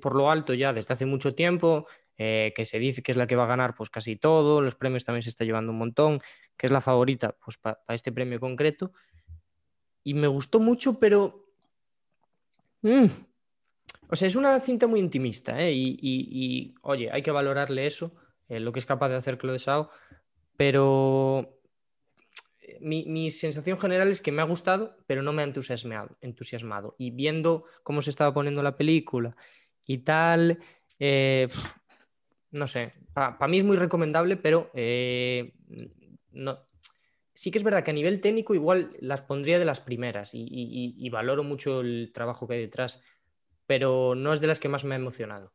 por lo alto ya desde hace mucho tiempo, que se dice que es la que va a ganar pues casi todo, los premios también se está llevando un montón, que es la favorita pues para este premio concreto. Y me gustó mucho, pero... Mm, o sea, es una cinta muy intimista, ¿eh? y, y- y, oye, hay que valorarle eso, eh, lo que es capaz de hacer Chloe Zhao, pero eh, mi, mi sensación general es que me ha gustado, pero no me ha entusiasmado, entusiasmado. Y viendo cómo se estaba poniendo la película y tal, eh, no sé, para mí es muy recomendable, pero no. Sí que es verdad que a nivel técnico igual las pondría de las primeras y- y- y valoro mucho el trabajo que hay detrás, pero no es de las que más me ha emocionado.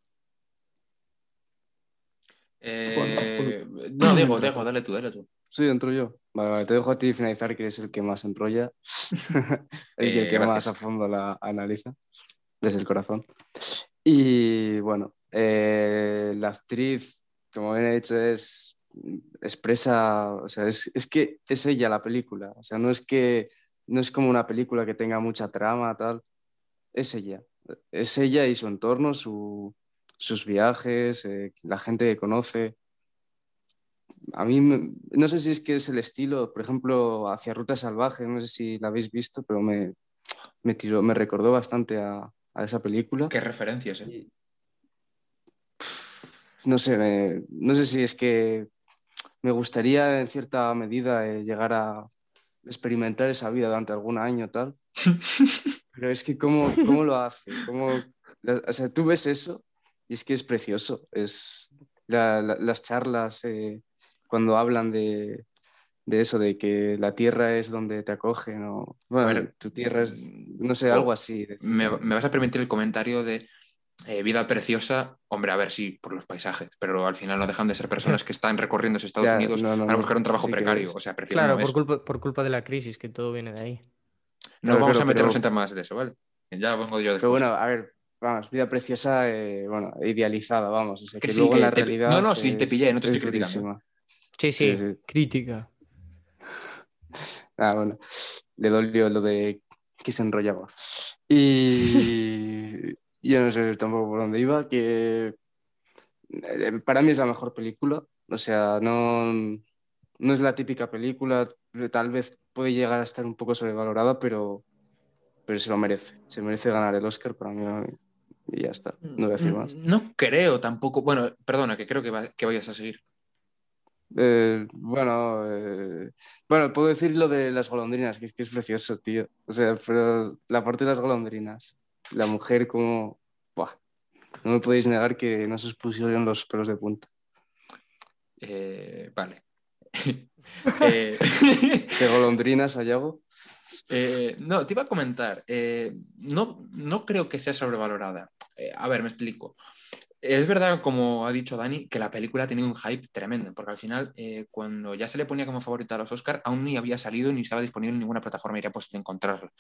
Eh, no, Diego, Diego, dale tú, dale tú. Sí, entro yo. Vale, vale, te dejo a ti finalizar, que eres el que más enrolla, el, Eh, que más a fondo la analiza, desde el corazón. Y bueno, eh, la actriz, como bien he dicho, es expresa, o sea, es, es que es ella la película, o sea, no es que no es como una película que tenga mucha trama, tal, es ella, es ella y su entorno, su- sus viajes, eh, la gente que conoce. A mí, no sé si es que es el estilo, por ejemplo, hacia Ruta Salvaje, no sé si la habéis visto, pero me, me, tiró, me recordó bastante a, a esa película. Qué referencias, ¿eh? No sé, me- no sé si es que me gustaría en cierta medida eh, llegar a experimentar esa vida durante algún año tal, pero es que cómo, cómo lo hace, cómo, o sea, tú ves eso y es que es precioso, es la- la- las charlas eh, cuando hablan de, de eso, de que la tierra es donde te acogen, o bueno, ver, tu tierra es, no sé, algo así. Me, me vas a permitir el comentario de eh, vida preciosa, hombre, a ver, sí, por los paisajes, pero al final no dejan de ser personas que están recorriendo Estados Ya, Unidos no, no, para buscar un trabajo precario. es. O sea, precioso Claro, no por culpa, por culpa de la crisis, que todo viene de ahí. No vamos a meternos pero- en temas de eso, ¿vale? Ya vengo yo Pero después. bueno, a ver, vamos, vida preciosa, eh, bueno, idealizada, vamos. O sea, Que que, sí, luego que la te realidad. no, no, sí, te pillé, no te es estoy criticando. Sí, sí, Sí, sí. crítica. Ah, bueno, le dolió lo de que se enrollaba. Y yo no sé tampoco por dónde iba, que eh, para mí es la mejor película. O sea, no, no es la típica película, tal vez puede llegar a estar un poco sobrevalorada, pero, pero se lo merece. Se merece ganar el Oscar para mí. Y ya está, no voy a decir más. Mm, No creo tampoco. Bueno, perdona, que creo que, va- que vayas a seguir. Eh, bueno, eh, bueno, puedo decir lo de las golondrinas, que es que es precioso, tío. O sea, pero la parte de las golondrinas, la mujer como... Buah, no me podéis negar que no se os pusieron los pelos de punta. Eh, vale. Eh, ¿De golondrinas, Ayago? eh, no, te iba a comentar. eh, no, no creo que sea sobrevalorada. Eh, a ver, me explico. Es verdad, como ha dicho Dani, que la película ha tenido un hype tremendo, porque al final, eh, cuando ya se le ponía como favorita a los Oscar, aún ni había salido ni estaba disponible en ninguna plataforma y era posible encontrarla.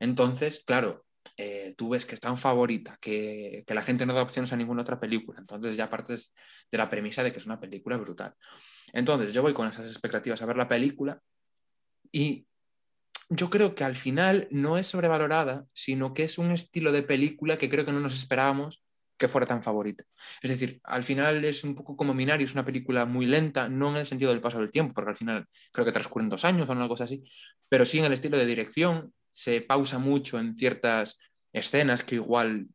Entonces, claro, eh, tú ves que es tan favorita que, que la gente no da opciones a ninguna otra película. Entonces ya partes de la premisa de que es una película brutal. Entonces yo voy con esas expectativas a ver la película y yo creo que al final no es sobrevalorada, sino que es un estilo de película que creo que no nos esperábamos que fuera tan favorita. Es decir, al final es un poco como Minari, es una película muy lenta, no en el sentido del paso del tiempo, porque al final creo que transcurren dos años o cosa así, pero sí en el estilo de dirección, se pausa mucho en ciertas escenas que igual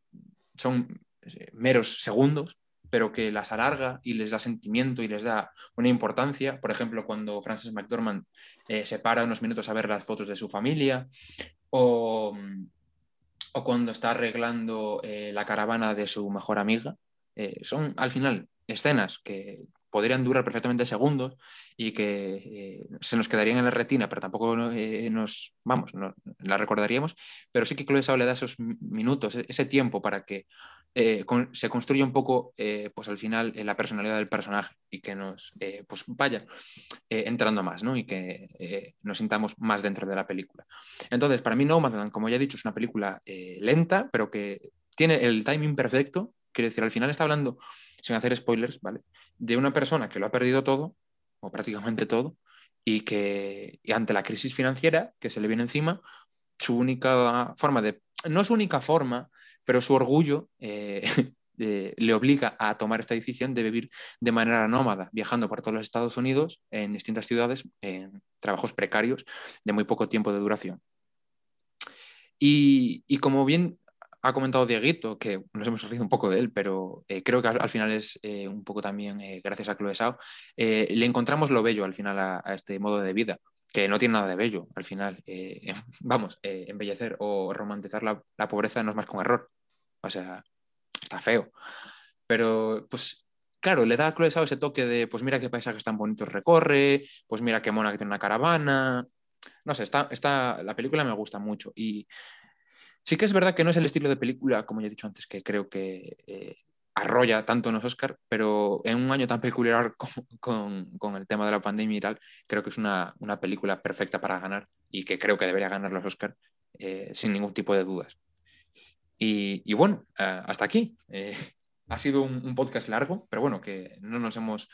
son eh, meros segundos, pero que las alarga y les da sentimiento y les da una importancia. Por ejemplo, cuando Frances McDormand eh, se para unos minutos a ver las fotos de su familia, o, o cuando está arreglando eh, la caravana de su mejor amiga. Son al final escenas que podrían durar perfectamente segundos y que eh, se nos quedarían en la retina, pero tampoco eh, nos, vamos, no, la recordaríamos, pero sí que Chloe Zhao le da esos mi- minutos, e- ese tiempo para que eh, se construya un poco, pues al final, la personalidad del personaje y que nos, pues vaya entrando más, ¿no? Y que nos sintamos más dentro de la película. Entonces, para mí Nomadland, como ya he dicho, es una película lenta, pero que tiene el timing perfecto. Quiero decir, al final está hablando, sin hacer spoilers, ¿vale? De una persona que lo ha perdido todo, o prácticamente todo, y que ante la crisis financiera que se le viene encima, su única forma de, no su única forma, pero su orgullo eh, eh, le obliga a tomar esta decisión de vivir de manera nómada, viajando por todos los Estados Unidos, en distintas ciudades, en trabajos precarios de muy poco tiempo de duración. Y, y como bien ha comentado Dieguito, que nos hemos reído un poco de él, pero eh, creo que al, al final es eh, un poco también eh, gracias a Chloe Zhao, eh, le encontramos lo bello al final a, a este modo de vida, que no tiene nada de bello al final. Eh, vamos, eh, embellecer o romantizar la, la pobreza no es más que un error. O sea, está feo. Pero, pues, claro, le da a Chloe Zhao ese toque de, pues mira qué paisajes tan bonitos recorre, pues mira qué mona que tiene una caravana. No sé, está, está, la película me gusta mucho. Y sí que es verdad que no es el estilo de película, como ya he dicho antes, que creo que eh, arrolla tanto en los Oscar, pero en un año tan peculiar con, el tema de la pandemia y tal, creo que es una, película perfecta para ganar y que creo que debería ganar los Oscar eh, sin ningún tipo de dudas. Y, bueno, uh, hasta aquí. Eh, ha sido un, podcast largo, pero bueno, que no nos hemos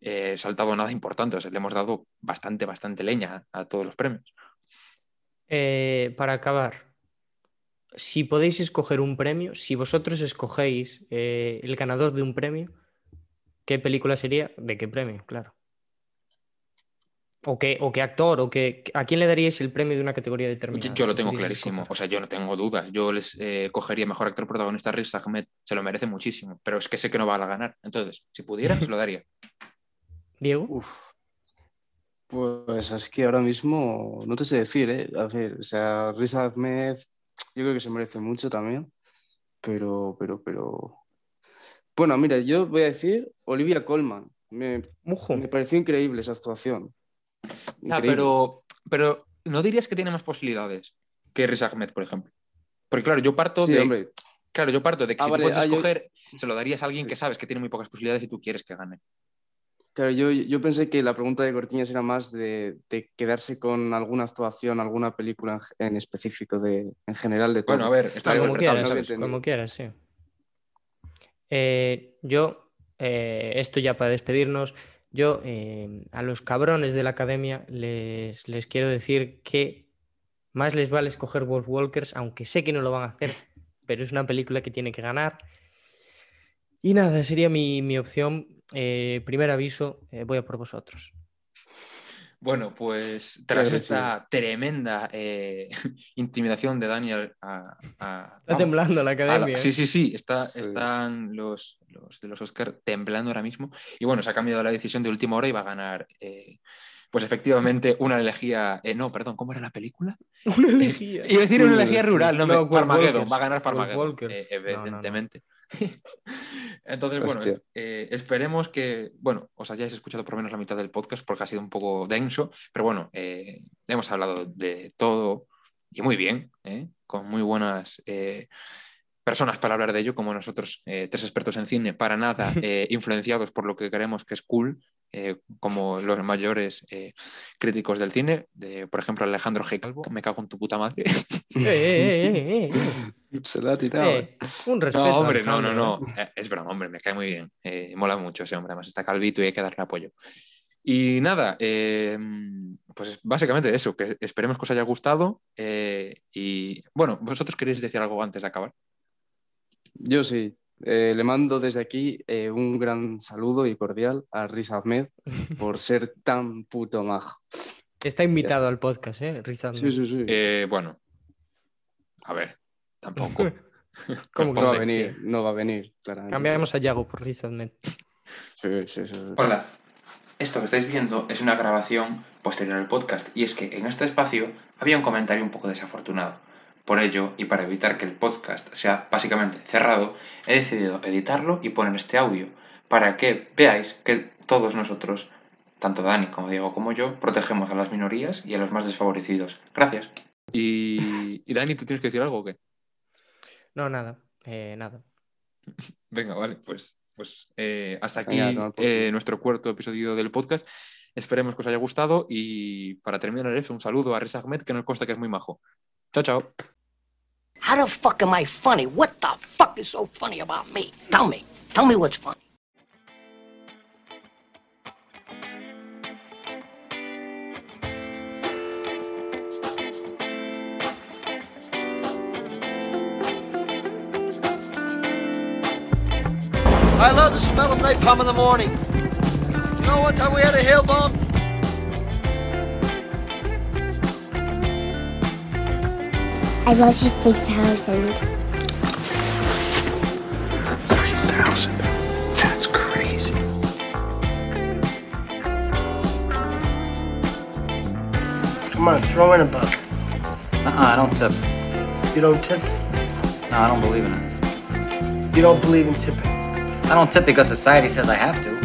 eh, saltado nada importante, o sea, le hemos dado bastante, bastante leña a, todos los premios. Eh, para acabar, si podéis escoger un premio, si vosotros escogéis eh, el ganador de un premio, ¿qué película sería? ¿De qué premio? Claro. O qué, o qué actor, o qué, ¿a quién le daríais el premio de una categoría determinada? Yo, yo lo tengo clarísimo, o sea, yo no tengo dudas. Yo les eh, cogería mejor actor protagonista Riz Ahmed, se lo merece muchísimo, pero es que sé que no va a ganar. Entonces, si pudiera, se lo daría. Diego. Uf. Pues es que ahora mismo no te sé decir, ¿eh? A ver, o sea, Riz Ahmed, yo creo que se merece mucho también, pero, pero, pero. Bueno, mira, yo voy a decir Olivia Colman. Me, me pareció increíble esa actuación. Ah, pero, pero no dirías que tiene más posibilidades que Riz Ahmed, por ejemplo. Porque claro, yo parto sí, de. Hombre. Claro, yo parto de que Ah, si vale, tú puedes ah, yo- escoger, se lo darías a alguien Sí. que sabes que tiene muy pocas posibilidades y tú quieres que gane. Claro, yo, yo pensé que la pregunta de Cortiñas era más de, de quedarse con alguna actuación, alguna película en, en específico, de, en general de todo. Bueno, a ver, como quieras, como quieras, sí. Eh, yo, eh, esto ya para despedirnos, yo eh, a los cabrones de la academia les, les quiero decir que más les vale escoger Wolf Walkers, aunque sé que no lo van a hacer, pero es una película que tiene que ganar. Y nada, sería mi, mi opción. Eh, primer aviso, eh, voy a por vosotros. Bueno, pues tras esta tremenda eh, intimidación de Daniel a, a- Está vamos, temblando la a la- academia. sí, sí, sí, está, Sí. están los, los de los Oscar temblando ahora mismo. Y bueno, se ha cambiado la decisión de última hora y va a ganar, eh, pues efectivamente, una elegía. eh, no, perdón, ¿cómo era la película? Una elegía. Iba a decir una elegía rural, no, me- No, Farmageddon, Walkers. va a ganar Farmageddon, Walkers. No, no, no. evidentemente. Entonces, bueno, eh, esperemos que, bueno, os hayáis escuchado por lo menos la mitad del podcast porque ha sido un poco denso, pero bueno, eh, hemos hablado de todo y muy bien, ¿eh? con muy buenas eh, personas para hablar de ello, como nosotros, eh, tres expertos en cine, para nada eh, influenciados por lo que creemos que es cool, eh, como los mayores eh, críticos del cine, de, por ejemplo, Alejandro G. Calvo, me cago en tu puta madre. Eh, eh, eh, eh, eh. Se la ha tirado. Eh, un respeto. No, hombre, no, no, no. Eh, Es broma, hombre, me cae muy bien. Eh, mola mucho ese hombre, además está calvito y hay que darle apoyo. Y nada, eh, pues básicamente eso, que esperemos que os haya gustado. eh, y bueno, vosotros queréis decir algo antes de acabar. Yo sí. Eh, le mando desde aquí eh, un gran saludo y cordial a Riz Ahmed por ser tan puto majo. Está invitado al podcast, ¿eh? Riz Ahmed. Sí, sí, sí. Eh, bueno, a ver, tampoco. ¿Cómo que no va a venir, no va a venir, claramente. Cambiamos a Yago por Riz Ahmed. Sí, sí, sí. Hola, esto que estáis viendo es una grabación posterior al podcast y es que en este espacio había un comentario un poco desafortunado. Por ello, y para evitar que el podcast sea básicamente cerrado, he decidido editarlo y poner este audio para que veáis que todos nosotros, tanto Dani como Diego como yo, protegemos a las minorías y a los más desfavorecidos. Gracias. Y, y Dani, ¿tú tienes que decir algo o qué? No, nada. Eh, nada. Venga, vale, pues, pues eh, hasta aquí Venga, eh, nuestro cuarto episodio del podcast. Esperemos que os haya gustado y para terminar eso, un saludo a Riz Ahmed, que nos consta que es muy majo. Chao, chao. How the fuck am I funny? What the fuck is so funny about me? Tell me. Tell me what's funny. I love the smell of napalm in the morning. You know one time we had a hail bomb? I love you 3000. 3,000. That's crazy. Come on, throw in a buck. Uh-uh, I don't tip. You don't tip. No, I don't believe in it. You don't believe in tipping. I don't tip because society says I have to.